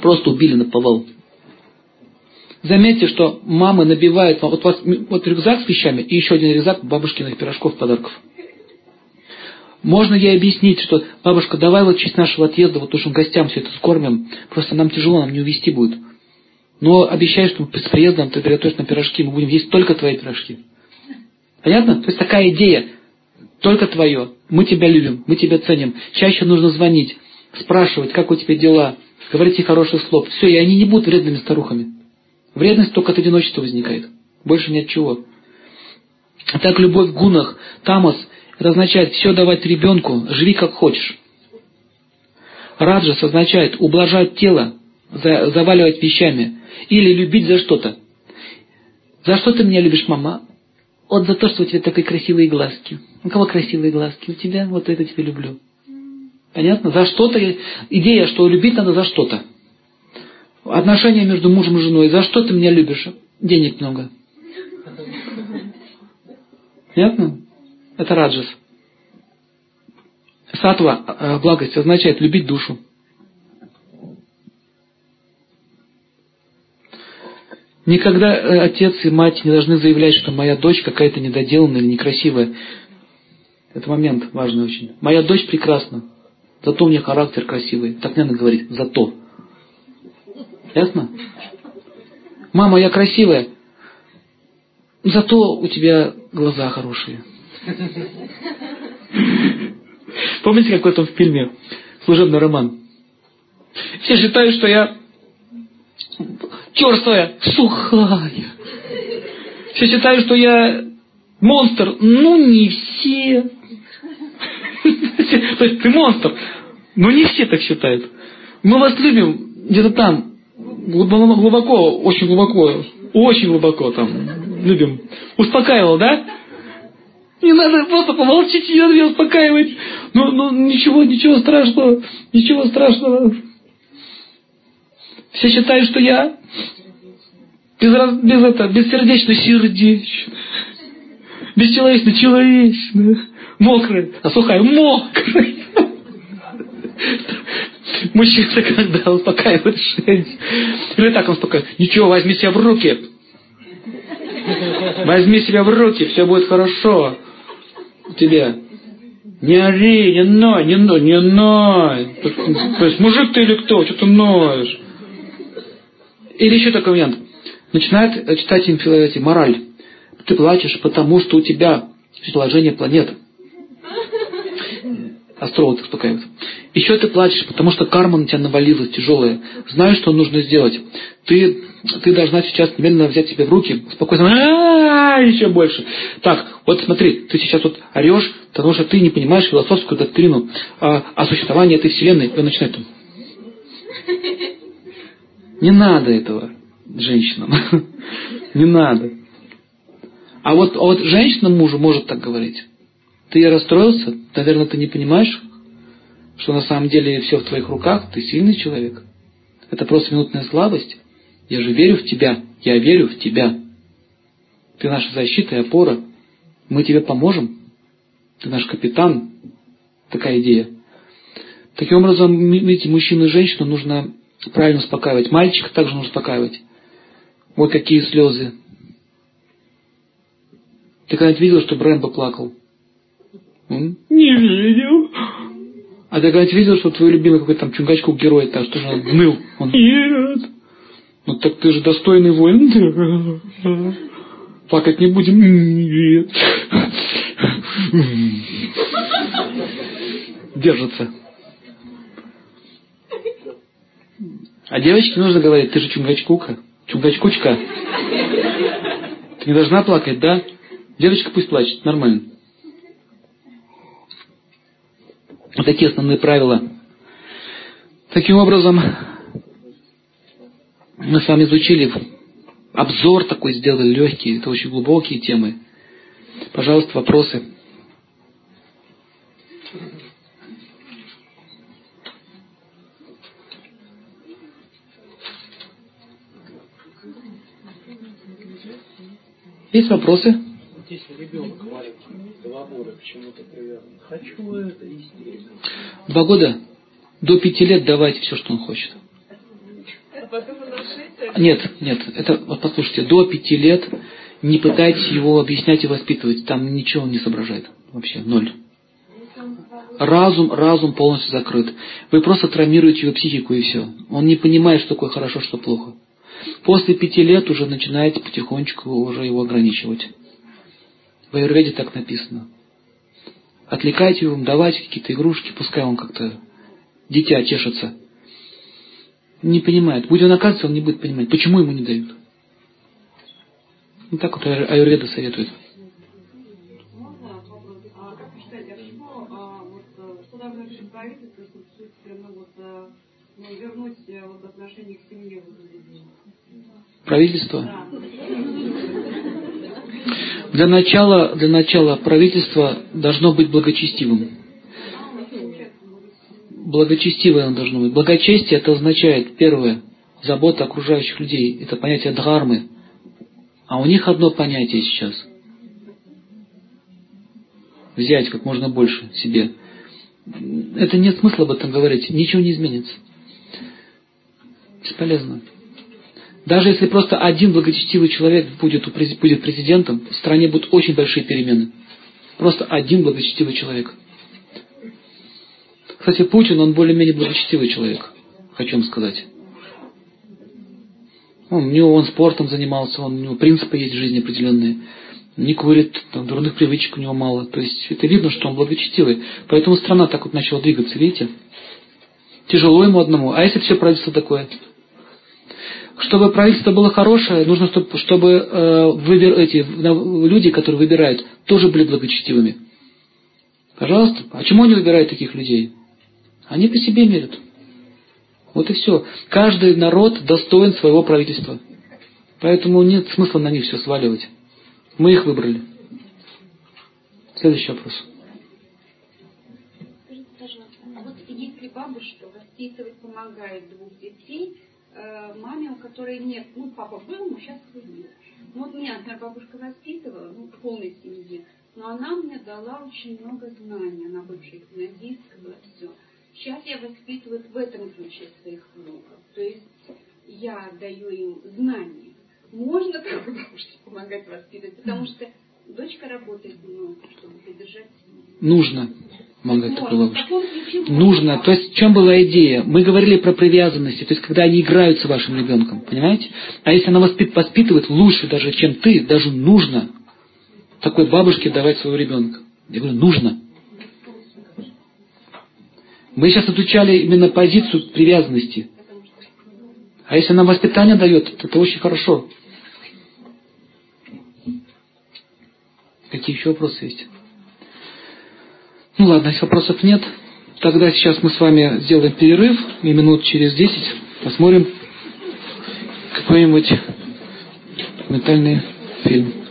Просто убили на повал. Заметьте, что мамы набивают, вот вас вот рюкзак с вещами и еще один рюкзак бабушкиных пирожков, подарков. Можно ей объяснить, что бабушка, давай вот в честь нашего отъезда, вот уж гостям все это скормим, просто нам тяжело, нам не увезти будет. Но обещаю, что с приездом ты приготовишь на пирожки, мы будем есть только твои пирожки. Понятно? То есть такая идея, только твое. Мы тебя любим, мы тебя ценим. Чаще нужно звонить, спрашивать, как у тебя дела, говорить их хороших слов. Все, и они не будут вредными старухами. Вредность только от одиночества возникает. Больше ни от чего. Так любовь в гунах, тамас это означает все давать ребенку, живи как хочешь. Раджас означает ублажать тело, заваливать вещами или любить за что-то. За что ты меня любишь, мама? Вот за то, что у тебя такие красивые глазки. У кого красивые глазки? У тебя? Вот это тебя люблю. Понятно? За что-то. Идея, что любить надо за что-то. Отношения между мужем и женой. За что ты меня любишь? Денег много. Понятно? Это раджас. Сатва, э, благость, означает любить душу. Никогда э, отец и мать не должны заявлять, что моя дочь какая-то недоделанная или некрасивая. Это момент важный очень. Моя дочь прекрасна, зато у меня характер красивый. Так не надо говорить, зато. Ясно? Мама, я красивая, зато у тебя глаза хорошие. *laughs* Помните, там в фильме «Служебный роман»? Все считают, что я черствая, сухая. Все считают, что я монстр. Ну, не все. *laughs* То есть ты монстр. Но не все так считают. Мы вас любим где-то там, глубоко, очень глубоко, очень глубоко там любим. Успокаивал, да? Не надо, просто помолчите, не надо меня успокаивать. Ну, ну, ничего, ничего страшного, ничего страшного. Все считают, что я без, без это, бессердечно сердечный, бесчеловечно человечный, мокрый, а сухая мокрый. Мужчина, когда успокаивает женщину, или так он успокаивает, ничего, возьми себя в руки. Возьми себя в руки, все будет хорошо тебе. Не ори, не ной, не ной, не ной. То есть мужик ты или кто, что ты ноешь? Или еще такой вариант. Начинает читать им эти, мораль. Ты плачешь, потому что у тебя положение планет. Астролог успокаивается. Еще ты плачешь, потому что карма на тебя навалилась тяжелая. Знаешь, что нужно сделать. Ты, ты должна сейчас немедленно взять себя в руки, спокойно, а еще больше. Так, вот смотри, ты сейчас вот орешь, потому что ты не понимаешь философскую доктрину о, о существовании этой вселенной. И он начинает там. Не надо этого женщинам. *laughs* Не надо. А вот, а вот женщина мужу может так говорить. Ты расстроился? Наверное, ты не понимаешь, что на самом деле все в твоих руках, ты сильный человек. Это просто минутная слабость. Я же верю в тебя. Я верю в тебя. Ты наша защита и опора. Мы тебе поможем. Ты наш капитан. Такая идея. Таким образом, видите, мужчину и женщину нужно правильно успокаивать. Мальчика также нужно успокаивать. Вот какие слезы. Ты когда-нибудь видел, что Брэмбо плакал? Не видел. А ты когда-нибудь видел, что твой любимый какой-то там Чунгачков герой, там что же он ныл? Он, нет. Ну так ты же достойный воин. Плакать не будем. Нет. Держится. А девочке нужно говорить, ты же Чунгачкука. Чунгачкучка. Ты не должна плакать, да? Девочка пусть плачет, нормально. Вот такие основные правила. Таким образом, мы с вами изучили обзор такой сделали легкий, это очень глубокие темы. Пожалуйста, вопросы. Есть вопросы? Если ребенок маленький, два года к чему-то привязан, хочу это, естественно. Два года? До пяти лет давайте все, что он хочет. Нет, нет, это, вот послушайте, до пяти лет не пытайтесь его объяснять и воспитывать, там ничего он не соображает, вообще, ноль. Разум, разум полностью закрыт. Вы просто травмируете его психику и все. Он не понимает, что такое хорошо, что плохо. После пяти лет уже начинаете потихонечку уже его ограничивать. В Аюрведе так написано. Отвлекайте его, давайте какие-то игрушки, пускай он как-то дитя чешется. Не понимает. Будь он оказывается, он не будет понимать, почему ему не дают. Ну так вот Аюрведа советует. Правительство? Да. Для начала, для начала правительство должно быть благочестивым. Благочестивое оно должно быть. Благочестие это означает, первое, забота окружающих людей. Это понятие дхармы. А у них одно понятие сейчас. Взять как можно больше себе. Это нет смысла об этом говорить. Ничего не изменится. Бесполезно. Даже если просто один благочестивый человек будет, будет президентом, в стране будут очень большие перемены. Просто один благочестивый человек. Кстати, Путин, он более-менее благочестивый человек, хочу вам сказать. Он, у него он спортом занимался, он, у него принципы есть в жизни определенные. Не курит, там, дурных привычек у него мало. То есть это видно, что он благочестивый. Поэтому страна так вот начала двигаться, видите? Тяжело ему одному. А если все правительство такое? Чтобы правительство было хорошее, нужно, чтобы, чтобы э, выбер, эти люди, которые выбирают, тоже были благочестивыми. Пожалуйста. А чему они выбирают таких людей? Они по себе мерят. Вот и все. Каждый народ достоин своего правительства. Поэтому нет смысла на них все сваливать. Мы их выбрали. Следующий вопрос. Скажите, пожалуйста, а вот если бабушка воспитывать помогает двух детей, маме, у которой нет, ну, папа был, но сейчас его нет. Ну, вот меня, например, бабушка воспитывала, ну, в полной семье, но она мне дала очень много знаний, она бывшая гимназистка была, все. Сейчас я воспитываю в этом ключе своих внуков. То есть я даю им знания. Можно так бабушке помогать воспитывать, потому что дочка работает много, чтобы поддержать семью. Нужно помогать такой бабушке. Нужно. То есть в чем была идея? Мы говорили про привязанности, то есть когда они играют с вашим ребенком, понимаете? А если она воспитывает лучше даже, чем ты, даже нужно такой бабушке давать своего ребенка. Я говорю, нужно. Мы сейчас отучали именно позицию привязанности. А если она воспитание дает, то это очень хорошо. Какие еще вопросы есть? Ну ладно, если вопросов нет, тогда сейчас мы с вами сделаем перерыв, и минут через 10 посмотрим какой-нибудь ментальный фильм.